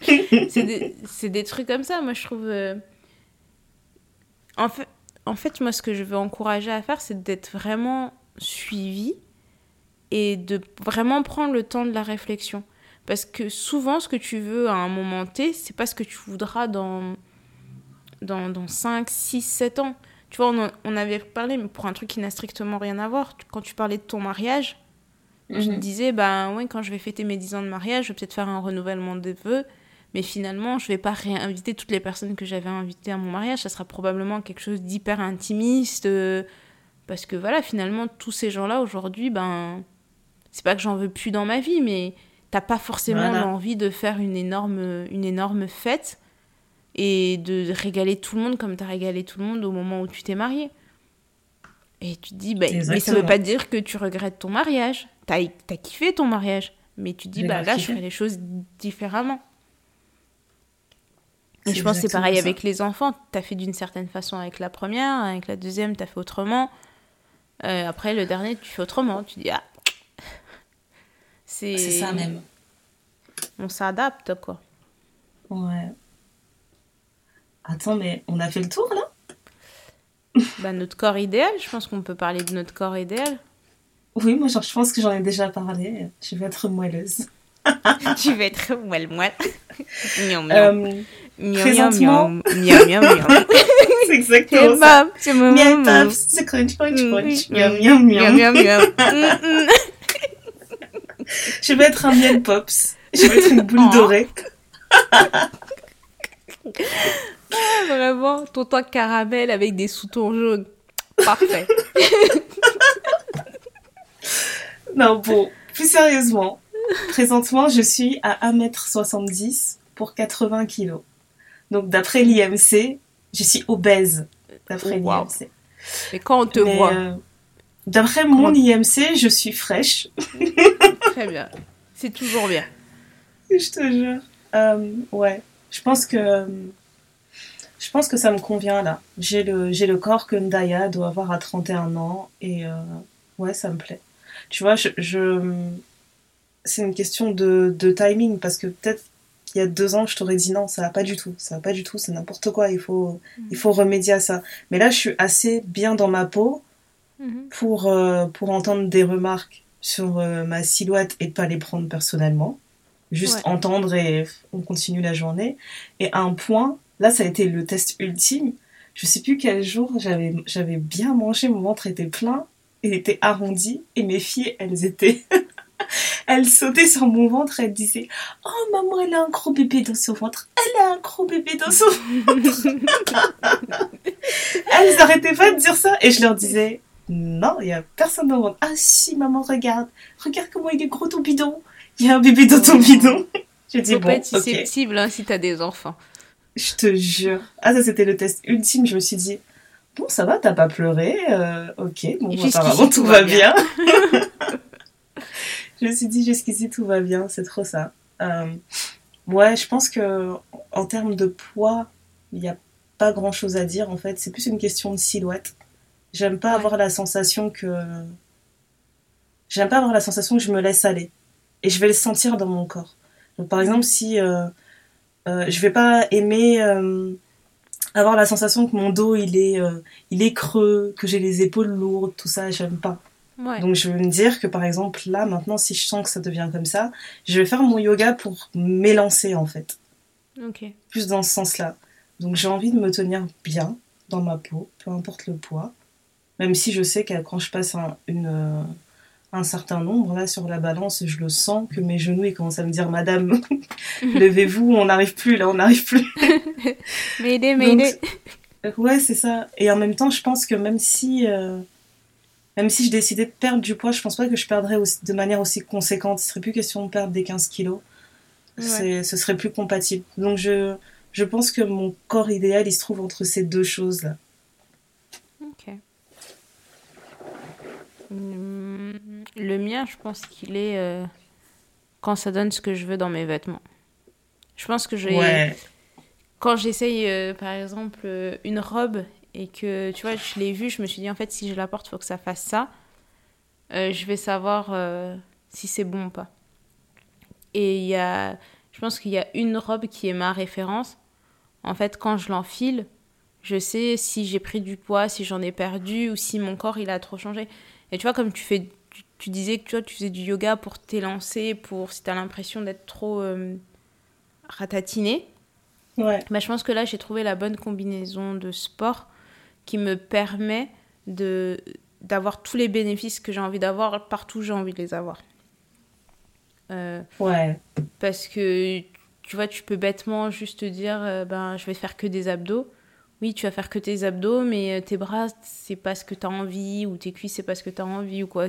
c'est des, des, trucs comme ça, moi je trouve. Euh, en, fait, en fait, moi ce que je veux encourager à faire, c'est d'être vraiment suivi et de vraiment prendre le temps de la réflexion. Parce que souvent, ce que tu veux à un moment T, c'est pas ce que tu voudras dans, dans, dans 5, 6, 7 ans. Tu vois, on, on avait parlé, mais pour un truc qui n'a strictement rien à voir. Quand tu parlais de ton mariage, je me mhm. disais, ben ouais, quand je vais fêter mes 10 ans de mariage, je vais peut-être faire un renouvellement des vœux. Mais finalement, je vais pas réinviter toutes les personnes que j'avais invitées à mon mariage. Ça sera probablement quelque chose d'hyper intimiste. Euh, parce que voilà, finalement, tous ces gens-là aujourd'hui, ben, c'est pas que j'en veux plus dans ma vie, mais t'as pas forcément l'envie de faire une énorme, une énorme fête et de régaler tout le monde comme t'as régalé tout le monde au moment où tu t'es marié. Et tu te dis, bah, mais ça veut pas dire que tu regrettes ton mariage. T'as as kiffé ton mariage. Mais tu te dis, bah là, je ferai les choses différemment. Et je pense que c'est pareil avec les enfants. T'as fait d'une certaine façon avec la première, avec la deuxième, t'as fait autrement. Euh, après, le dernier, tu fais autrement. Tu dis, ah, c'est ça même. On s'adapte, quoi. Ouais. Attends, mais on a fait le tour, là? [LAUGHS] Bah, Notre corps idéal, je pense qu'on peut parler de notre corps idéal. Oui, moi, je pense que j'en ai déjà parlé. Je vais être moelleuse. [LAUGHS] tu vas être moelle moelle. miam miam. Miam miam miam. c'est exactement ça. Miam miam. C'est crunch crunch crunch. Miam miam miam. Miam miam miam [LAUGHS] je vais être un miel pops. Je vais être une boule oh. dorée. ah, [LAUGHS] vraiment, tonton caramel avec des sous-tons jaunes. Parfait. [LAUGHS] non, bon, plus sérieusement. Présentement, je suis à 1m70 pour 80 kg. Donc, d'après l'IMC, je suis obèse. D'après l'IMC. Mais quand on te voit? Euh, d'après mon IMC, je suis fraîche. [LAUGHS] Très bien. C'est toujours bien. Je te jure. Euh, ouais. Je pense que. Je pense que ça me convient là. J'ai le, j'ai le corps que Ndaya doit avoir à 31 ans et euh, ouais, ça me plaît. Tu vois, je, c'est une question de, de timing parce que peut-être il y a deux ans, je t'aurais dit non, ça va pas du tout, ça va pas du tout, c'est n'importe quoi, il faut, mm. il faut remédier à ça. Mais là, je suis assez bien dans ma peau mm-hmm. pour, euh, pour entendre des remarques sur euh, ma silhouette et pas les prendre personnellement. Juste entendre et on continue la journée. Et à un point, là, ça a été le test ultime. Je sais plus quel jour, j'avais, j'avais bien mangé, mon ventre était plein, il était arrondi, et mes filles, elles étaient. [LAUGHS] elles sautaient sur mon ventre, elles disaient Oh maman, elle a un gros bébé dans son ventre, elle a un gros bébé dans son [LAUGHS] ventre. [LAUGHS] elles arrêtaient pas de dire ça, et je leur disais non, il y a personne dans le monde. Ah si, maman, regarde. Regarde comment il est gros ton bidon. Il y a un bébé dans ton bidon. [LAUGHS] Je dis, Faut bon, pas être susceptible hein, si t'as des enfants. Je te jure. Ah, ça, c'était le test ultime. Je me suis dit, bon, ça va, t'as pas pleuré. Euh, ok, bon, apparemment, tout, va bien. [LAUGHS] je me suis dit, jusqu'ici, tout va bien. C'est trop ça. Euh, ouais, je pense que en termes de poids, il n'y a pas grand chose à dire en fait. C'est plus une question de silhouette. J'aime pas avoir la sensation que. J'aime pas avoir la sensation que je me laisse aller. Et je vais le sentir dans mon corps. Donc, par exemple, si. Euh, euh, je vais pas aimer euh, avoir la sensation que mon dos il est, il est creux, que j'ai les épaules lourdes, tout ça, j'aime pas. Donc je vais me dire que par exemple là maintenant si je sens que ça devient comme ça, je vais faire mon yoga pour m'élancer en fait. Plus dans ce sens-là. Donc j'ai envie de me tenir bien dans ma peau, peu importe le poids. Même si je sais que quand je passe un, une, euh, un certain nombre, là sur la balance, je le sens que mes genoux ils commencent à me dire Madame, [LAUGHS] levez-vous, on n'arrive plus, là on n'arrive plus. [LAUGHS] mais mais Ouais, c'est ça. Et en même temps, je pense que même si, euh, même si je décidais de perdre du poids, je pense pas que je perdrais de manière aussi conséquente. Ce serait plus question de perdre des 15 kilos. Ce serait plus compatible. Donc je, je pense que mon corps idéal, il se trouve entre ces deux choses-là. Ok. Hmm, le mien, je pense qu'il est euh, quand ça donne ce que je veux dans mes vêtements. Je pense que j'ai. Quand j'essaye, euh, par exemple, euh, une robe et que, tu vois, je l'ai vue, je me suis dit, en fait, si je la porte, il faut que ça fasse ça. je vais savoir si c'est bon ou pas. Et il y a. Je pense qu'il y a une robe qui est ma référence en fait, quand je l'enfile, je sais si j'ai pris du poids, si j'en ai perdu ou si mon corps il a trop changé. Et tu vois, comme tu fais, tu, disais que tu, vois, tu faisais du yoga pour t'élancer, pour si tu as l'impression d'être trop euh, ratatiné. Ouais. Bah, je pense que là, j'ai trouvé la bonne combinaison de sport qui me permet de d'avoir tous les bénéfices que j'ai envie d'avoir partout où j'ai envie de les avoir. Euh, ouais. Parce que tu vois, tu peux bêtement juste te dire, euh, ben, je vais faire que des abdos. Oui, tu vas faire que tes abdos, mais euh, tes bras, c'est pas ce que tu as envie, ou tes cuisses, c'est pas ce que tu as envie, ou quoi.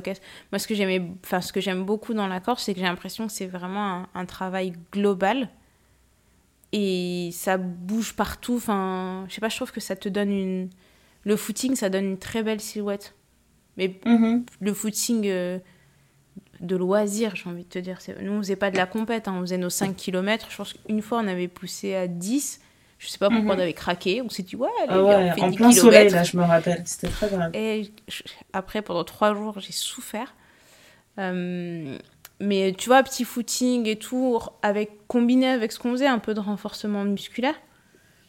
Moi, ce que j'aimais, enfin, ce que j'aime beaucoup dans la Corse, c'est que j'ai l'impression que c'est vraiment un, travail global. Et ça bouge partout. Enfin, je sais pas, je trouve que ça te donne une. Le footing, ça donne une très belle silhouette. Mais mm-hmm. le footing. Euh, de loisirs, j'ai envie de te dire. Nous, on faisait pas de la compète, hein. on faisait nos 5 km. Je pense qu'une fois, on avait poussé à 10. Je sais pas pourquoi mhm. on avait craqué. On s'est dit, ouais, allez, ah on fait en 10 plein soleil, là, je me rappelle. C'était très grave. Et après, pendant 3 jours, j'ai souffert. Euh, mais tu vois, petit footing et tout, avec, combiné avec ce qu'on faisait, un peu de renforcement musculaire,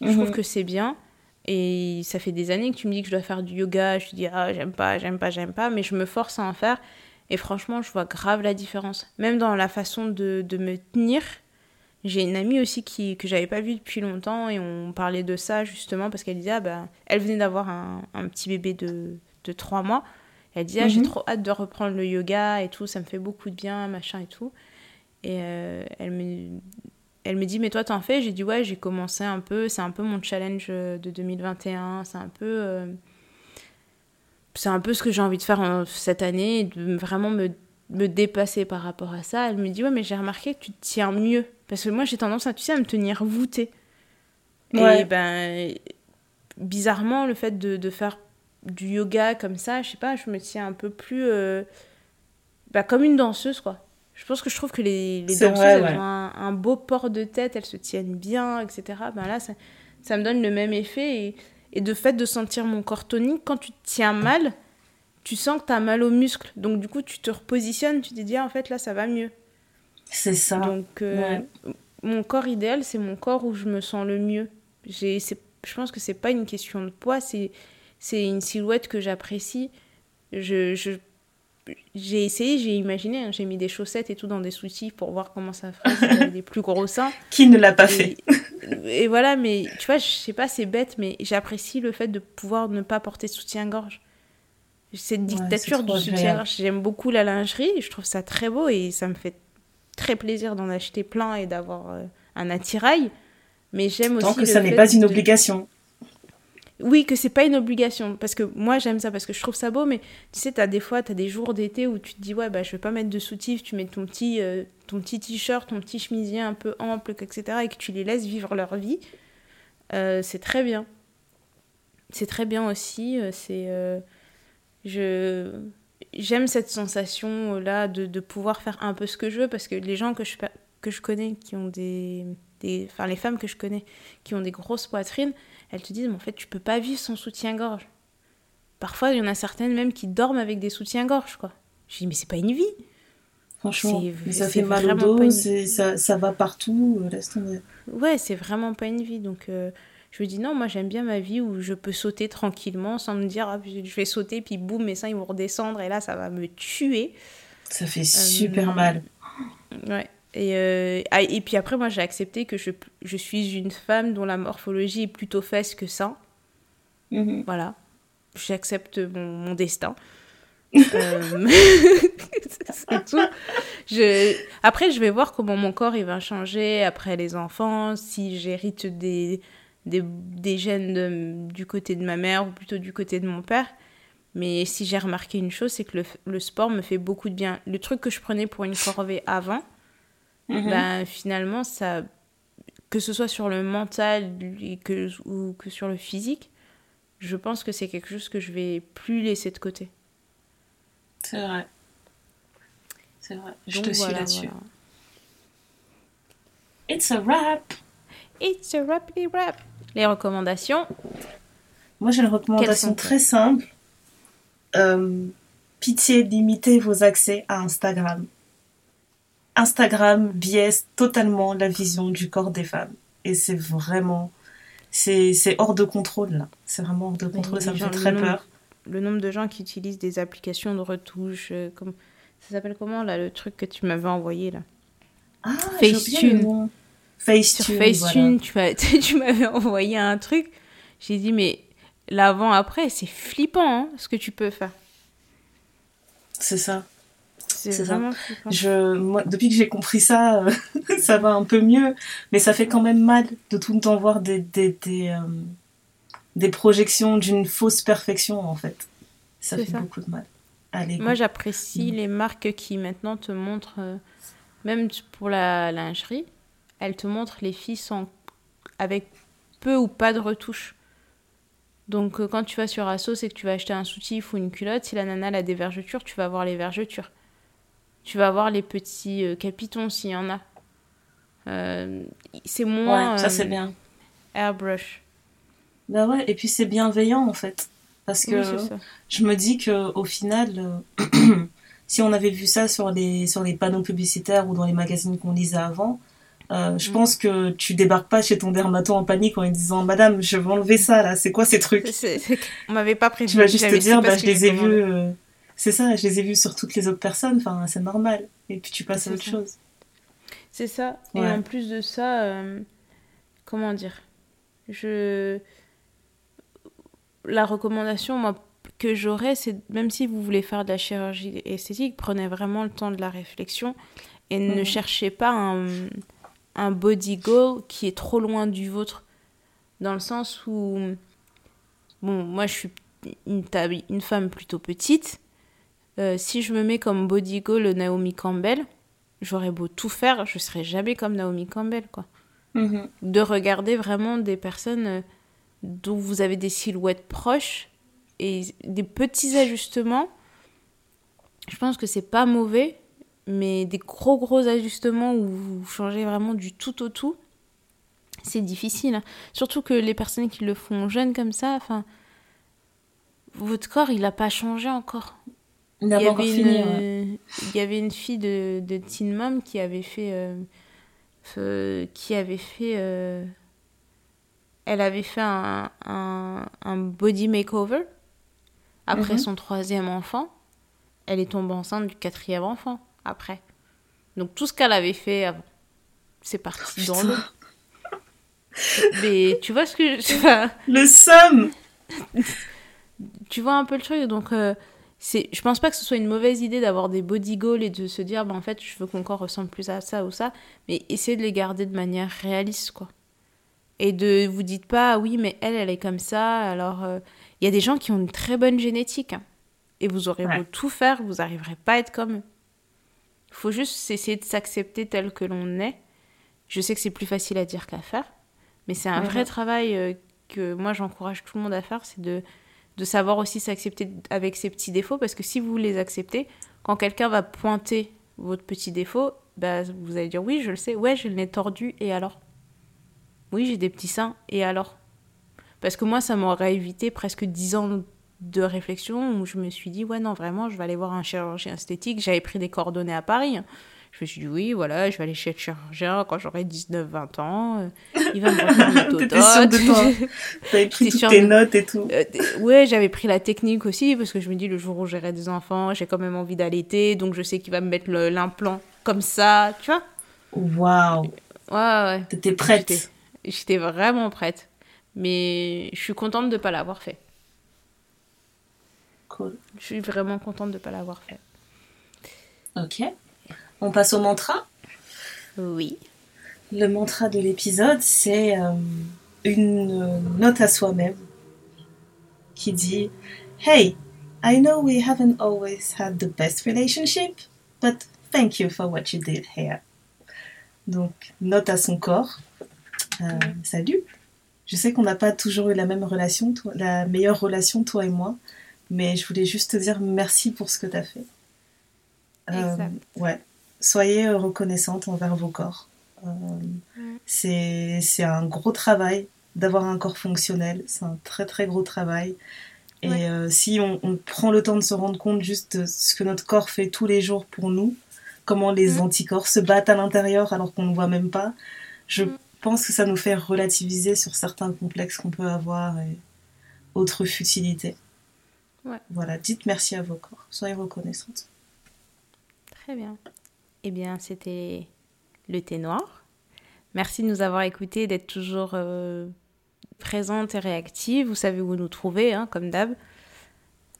je trouve mhm. que c'est bien. Et ça fait des années que tu me dis que je dois faire du yoga. Je te dis, ah, j'aime pas, j'aime pas, j'aime pas. Mais je me force à en faire. Et franchement, je vois grave la différence. Même dans la façon de, de me tenir. J'ai une amie aussi qui, que j'avais pas vue depuis longtemps et on parlait de ça justement parce qu'elle disait, ah ben, elle venait d'avoir un, un, petit bébé de, de 3 mois. Elle disait, ah, j'ai mhm. trop hâte de reprendre le yoga et tout, ça me fait beaucoup de bien, machin et tout. Et euh, elle, me, elle me dit, mais toi t'en fais? J'ai dit, ouais, j'ai commencé un peu, c'est un peu mon challenge de 2021, c'est un peu... Euh, c'est un peu ce que j'ai envie de faire cette année, de vraiment me, me, dépasser par rapport à ça. Elle me dit, ouais, mais j'ai remarqué que tu te tiens mieux. Parce que moi, j'ai tendance à, tu sais, à me tenir voûtée. Et ben, bizarrement, le fait de, de, faire du yoga comme ça, je sais pas, je me tiens un peu plus. Euh, bah, comme une danseuse, quoi. Je pense que je trouve que les, les danseuses, elles ont un, beau port de tête, elles se tiennent bien, etc. Ben là, ça, ça me donne le même effet. Et et de fait de sentir mon corps tonique, quand tu te tiens mal, tu sens que tu as mal aux muscles. Donc du coup, tu te repositionnes, tu te dis, ah, en fait, là, ça va mieux. C'est ça. Donc euh, mon corps idéal, c'est mon corps où je me sens le mieux. J'ai, je pense que c'est pas une question de poids, c'est, c'est une silhouette que j'apprécie. Je, je, j'ai essayé, j'ai imaginé, hein, j'ai mis des chaussettes et tout dans des soucis pour voir comment ça ferait des plus gros seins. [LAUGHS] Qui ne l'a pas fait Et voilà, mais tu vois, je sais pas, c'est bête, mais j'apprécie le fait de pouvoir ne pas porter soutien-gorge. Cette dictature du soutien-gorge, j'aime beaucoup la lingerie, je trouve ça très beau et ça me fait très plaisir d'en acheter plein et d'avoir euh, un attirail. Mais j'aime aussi. Tant que ça n'est pas une obligation oui, que c'est pas une obligation. Parce que moi, j'aime ça parce que je trouve ça beau, mais tu sais, as des fois, tu as des jours d'été où tu te dis, ouais, bah, je vais pas mettre de soutif, tu mets ton petit euh, ton petit t-shirt, ton petit chemisier un peu ample, etc., et que tu les laisses vivre leur vie. Euh, c'est très bien. C'est très bien aussi. C'est je j'aime cette sensation là de, de, pouvoir faire un peu ce que je veux parce que les gens que je que je connais qui ont des, des enfin les femmes que je connais qui ont des grosses poitrines elles te disent mais en fait tu peux pas vivre sans soutien-gorge parfois il y en a certaines même qui dorment avec des soutiens-gorge quoi je dis mais c'est pas une vie Franchement, ça fait mal au dos, ça, ça, va partout, euh, laisse tomber. Ouais, c'est vraiment pas une vie. Donc, euh, je me dis non, moi j'aime bien ma vie où je peux sauter tranquillement sans me dire ah, je vais sauter, puis boum, mes seins ils vont redescendre et là ça va me tuer. Ça fait super euh, mal. Ouais. Et, ah, et puis après, moi j'ai accepté que je, je, suis une femme dont la morphologie est plutôt fesse que ça. Mhm. Voilà. J'accepte mon, mon destin. [LAUGHS] Euh, [LAUGHS] c'est tout. Je... Après, je vais voir comment mon corps il va changer après les enfants, si j'hérite des, des, des gènes du côté de ma mère ou plutôt du côté de mon père. Mais si j'ai remarqué une chose, c'est que le, le, sport me fait beaucoup de bien. Le truc que je prenais pour une corvée avant, mhm. ben, finalement, ça, que ce soit sur le mental que, ou que sur le physique, je pense que c'est quelque chose que je vais plus laisser de côté. C'est vrai. C'est vrai. Je te suis là-dessus. It's a wrap. It's a wrap, wrap. Les recommandations Moi, j'ai une recommandation très simple. Euh, pitié, limitez vos accès à Instagram. Instagram biaise totalement la vision du corps des femmes. Et c'est vraiment. C'est hors de contrôle, là. C'est vraiment hors de contrôle, ça me fait très peur le nombre de gens qui utilisent des applications de retouche, euh, comme ça s'appelle comment là le truc que tu m'avais envoyé là? Ah, Facetune. Facetune. Sur Facetune, [LAUGHS] tu m'avais envoyé un truc. J'ai dit mais l'avant après c'est flippant hein, ce que tu peux faire. C'est ça. C'est flippant. Je, moi, depuis que j'ai compris ça, euh, [LAUGHS] ça va un peu mieux, mais ça fait quand même mal de tout le temps voir des, des, des, euh, des projections d'une fausse perfection en fait. Ça fait beaucoup de mal. Moi j'apprécie mm. les marques qui maintenant te montrent, euh, même pour la lingerie, elles te montrent les filles sans, avec peu ou pas de retouches. Donc euh, quand tu vas sur Asos et que tu vas acheter un soutif ou une culotte, si la nana a des vergetures, tu vas voir les vergetures. Tu vas voir les petits euh, capitons s'il y en a. c'est moins... ça c'est bien. Airbrush. Bah ouais, et puis c'est bienveillant en fait. Parce que je me dis que au final, euh, [CLEARS THROAT] si on avait vu ça sur les, sur les panneaux publicitaires ou dans les magazines qu'on lisait avant, euh, je mm. pense que tu débarques pas chez ton dermato en panique en lui disant Madame, je veux enlever ça là, c'est quoi ces trucs? On m'avait pas pris. Tu vas juste te dire, bah, je les ai vus. Euh, c'est ça, je les ai vus sur toutes les autres personnes, enfin, c'est normal. Et puis tu passes à autre chose. C'est ça. Et en plus de ça, comment dire? Je la recommandation moi, que j'aurais, c'est même si vous voulez faire de la chirurgie esthétique, prenez vraiment le temps de la réflexion et ne mhm. cherchez pas un, un body goal qui est trop loin du vôtre. Dans le sens où, bon, moi je suis une, une femme plutôt petite. Euh, si je me mets comme body goal Naomi Campbell, j'aurais beau tout faire, je serais jamais comme Naomi Campbell, quoi. Mhm. De regarder vraiment des personnes euh, dont vous avez des silhouettes proches et des petits ajustements. Je pense que c'est pas mauvais, mais des gros gros ajustements où vous changez vraiment du tout au tout, c'est difficile. Surtout que les personnes qui le font jeunes comme ça, enfin, votre corps il a pas changé encore. Il, y avait une, il y avait une fille de, de Teen Mom qui avait fait, euh, qui avait fait euh, elle avait fait un, un, body makeover après mhm. son troisième enfant. Elle est tombée enceinte du quatrième enfant après. Donc tout ce qu'elle avait fait avant, c'est parti dans l'eau. Mais tu vois ce que je... le somme [LAUGHS] Tu vois un peu le truc, donc euh, c'est, je pense pas que ce soit une mauvaise idée d'avoir des body goals et de se dire, bah, en fait, je veux que mon corps ressemble plus à ça ou ça, mais essayer de les garder de manière réaliste, quoi et de vous dites pas oui mais elle elle est comme ça alors euh, il y a des gens qui ont une très bonne génétique hein. et vous aurez beau tout faire vous n'arriverez pas à être comme eux il faut juste essayer de s'accepter tel que l'on est. Je sais que c'est plus facile à dire qu'à faire Mais c'est un vrai travail euh, que moi j'encourage tout le monde à faire, c'est de, de savoir aussi s'accepter avec ses petits défauts, parce que si vous les acceptez, quand quelqu'un va pointer votre petit défaut, bah, vous allez dire oui, je le sais, ouais, j'ai le nez tordu, et alors? Oui, j'ai des petits seins, et alors? Parce que moi, ça m'aurait évité presque 10 ans de réflexion où je me suis dit, ouais, non, vraiment, je vais aller voir un chirurgien esthétique. J'avais pris des coordonnées à Paris. Je me suis dit, oui, voilà, je vais aller chez le chirurgien quand j'aurai 19-20 ans. Euh, il va me refaire une. [LAUGHS] [LAUGHS] T'avais pris toutes tes notes et tout. Euh, ouais, j'avais pris la technique aussi parce que je me dis, le jour où j'aurai des enfants, j'ai quand même envie d'allaiter. Donc je sais qu'il va me mettre l'implant comme ça, tu vois. Waouh. Ouais, ouais. T'étais prête. J'étais vraiment prête. Mais je suis contente de ne pas l'avoir fait. Je suis vraiment contente de ne pas l'avoir fait. Ok. On passe au mantra? Oui. Le mantra de l'épisode, c'est euh, une note à soi-même qui dit Hey, I know we haven't always had the best relationship, but thank you for what you did here. Donc, note à son corps. Euh, salut. Je sais qu'on n'a pas toujours eu la même relation, la meilleure relation, toi et moi, mais je voulais juste te dire merci pour ce que tu as fait. Euh, ouais. Soyez reconnaissante envers vos corps. Euh, c'est un gros travail d'avoir un corps fonctionnel. C'est un très très gros travail. Et euh, si on, prend le temps de se rendre compte juste de ce que notre corps fait tous les jours pour nous, comment les mm. anticorps se battent à l'intérieur alors qu'on ne voit même pas, je mm. pense que ça nous fait relativiser sur certains complexes qu'on peut avoir et autres futilités. Voilà, dites merci à vos corps, soyez reconnaissantes. Très bien. Eh bien, c'était le thé noir. Merci de nous avoir écoutés, d'être toujours euh, présente et réactive. Vous savez où nous trouver, hein, comme d'hab.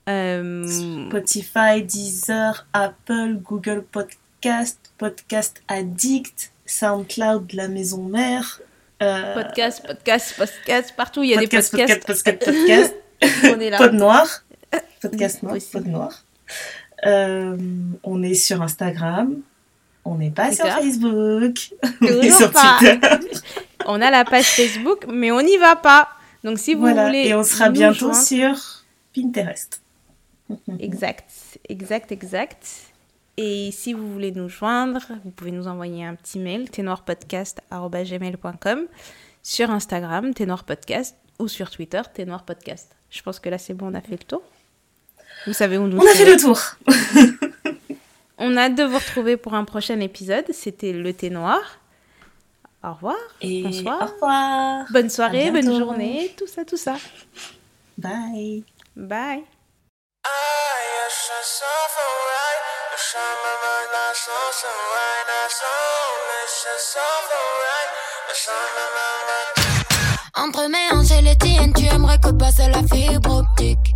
Euh, Spotify, Deezer, Apple, Google Podcast, Podcast Addict, SoundCloud, la maison mère. Euh, podcast, podcast, podcast, partout il y a des podcasts. Podcast, podcast, podcast. [LAUGHS] On est là. Pod noir. Podcast noir, pod noir. on est sur Instagram, on n'est pas sur Facebook. [LAUGHS] on est sur Twitter. [LAUGHS] on a la page Facebook, mais on n'y va pas. Donc si vous voulez. Et on sera bientôt sur Pinterest. [LAUGHS] exact, exact, exact. Et si vous voulez nous joindre, vous pouvez nous envoyer un petit mail, ténoirpodcast.gmail.com, sur Instagram, ténoirpodcast, ou sur Twitter, ténoirpodcast. Je pense que là, c'est bon, on a fait le tour. Vous savez où nous On a fait le tour [LAUGHS] On a hâte de vous retrouver pour un prochain épisode. C'était le thé noir. Au revoir. Et bonsoir. Au revoir. Bonne soirée, bonne journée, tout ça, tout ça. Bye. Bye. Entre mes hanches et les tiennes, tu aimerais que passe la fibre optique.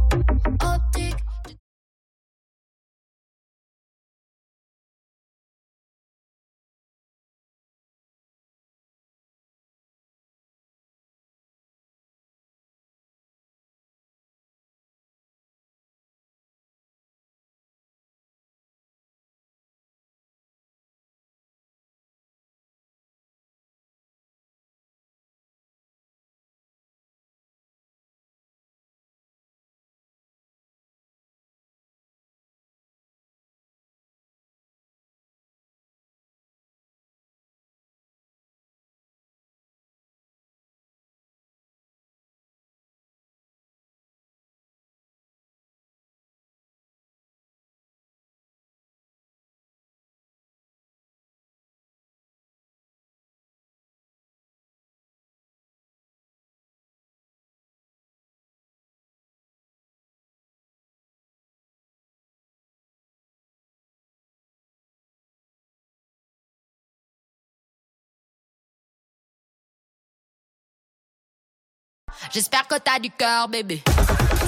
J'espère que t'as du cœur, bébé.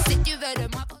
Si tu veux de moi.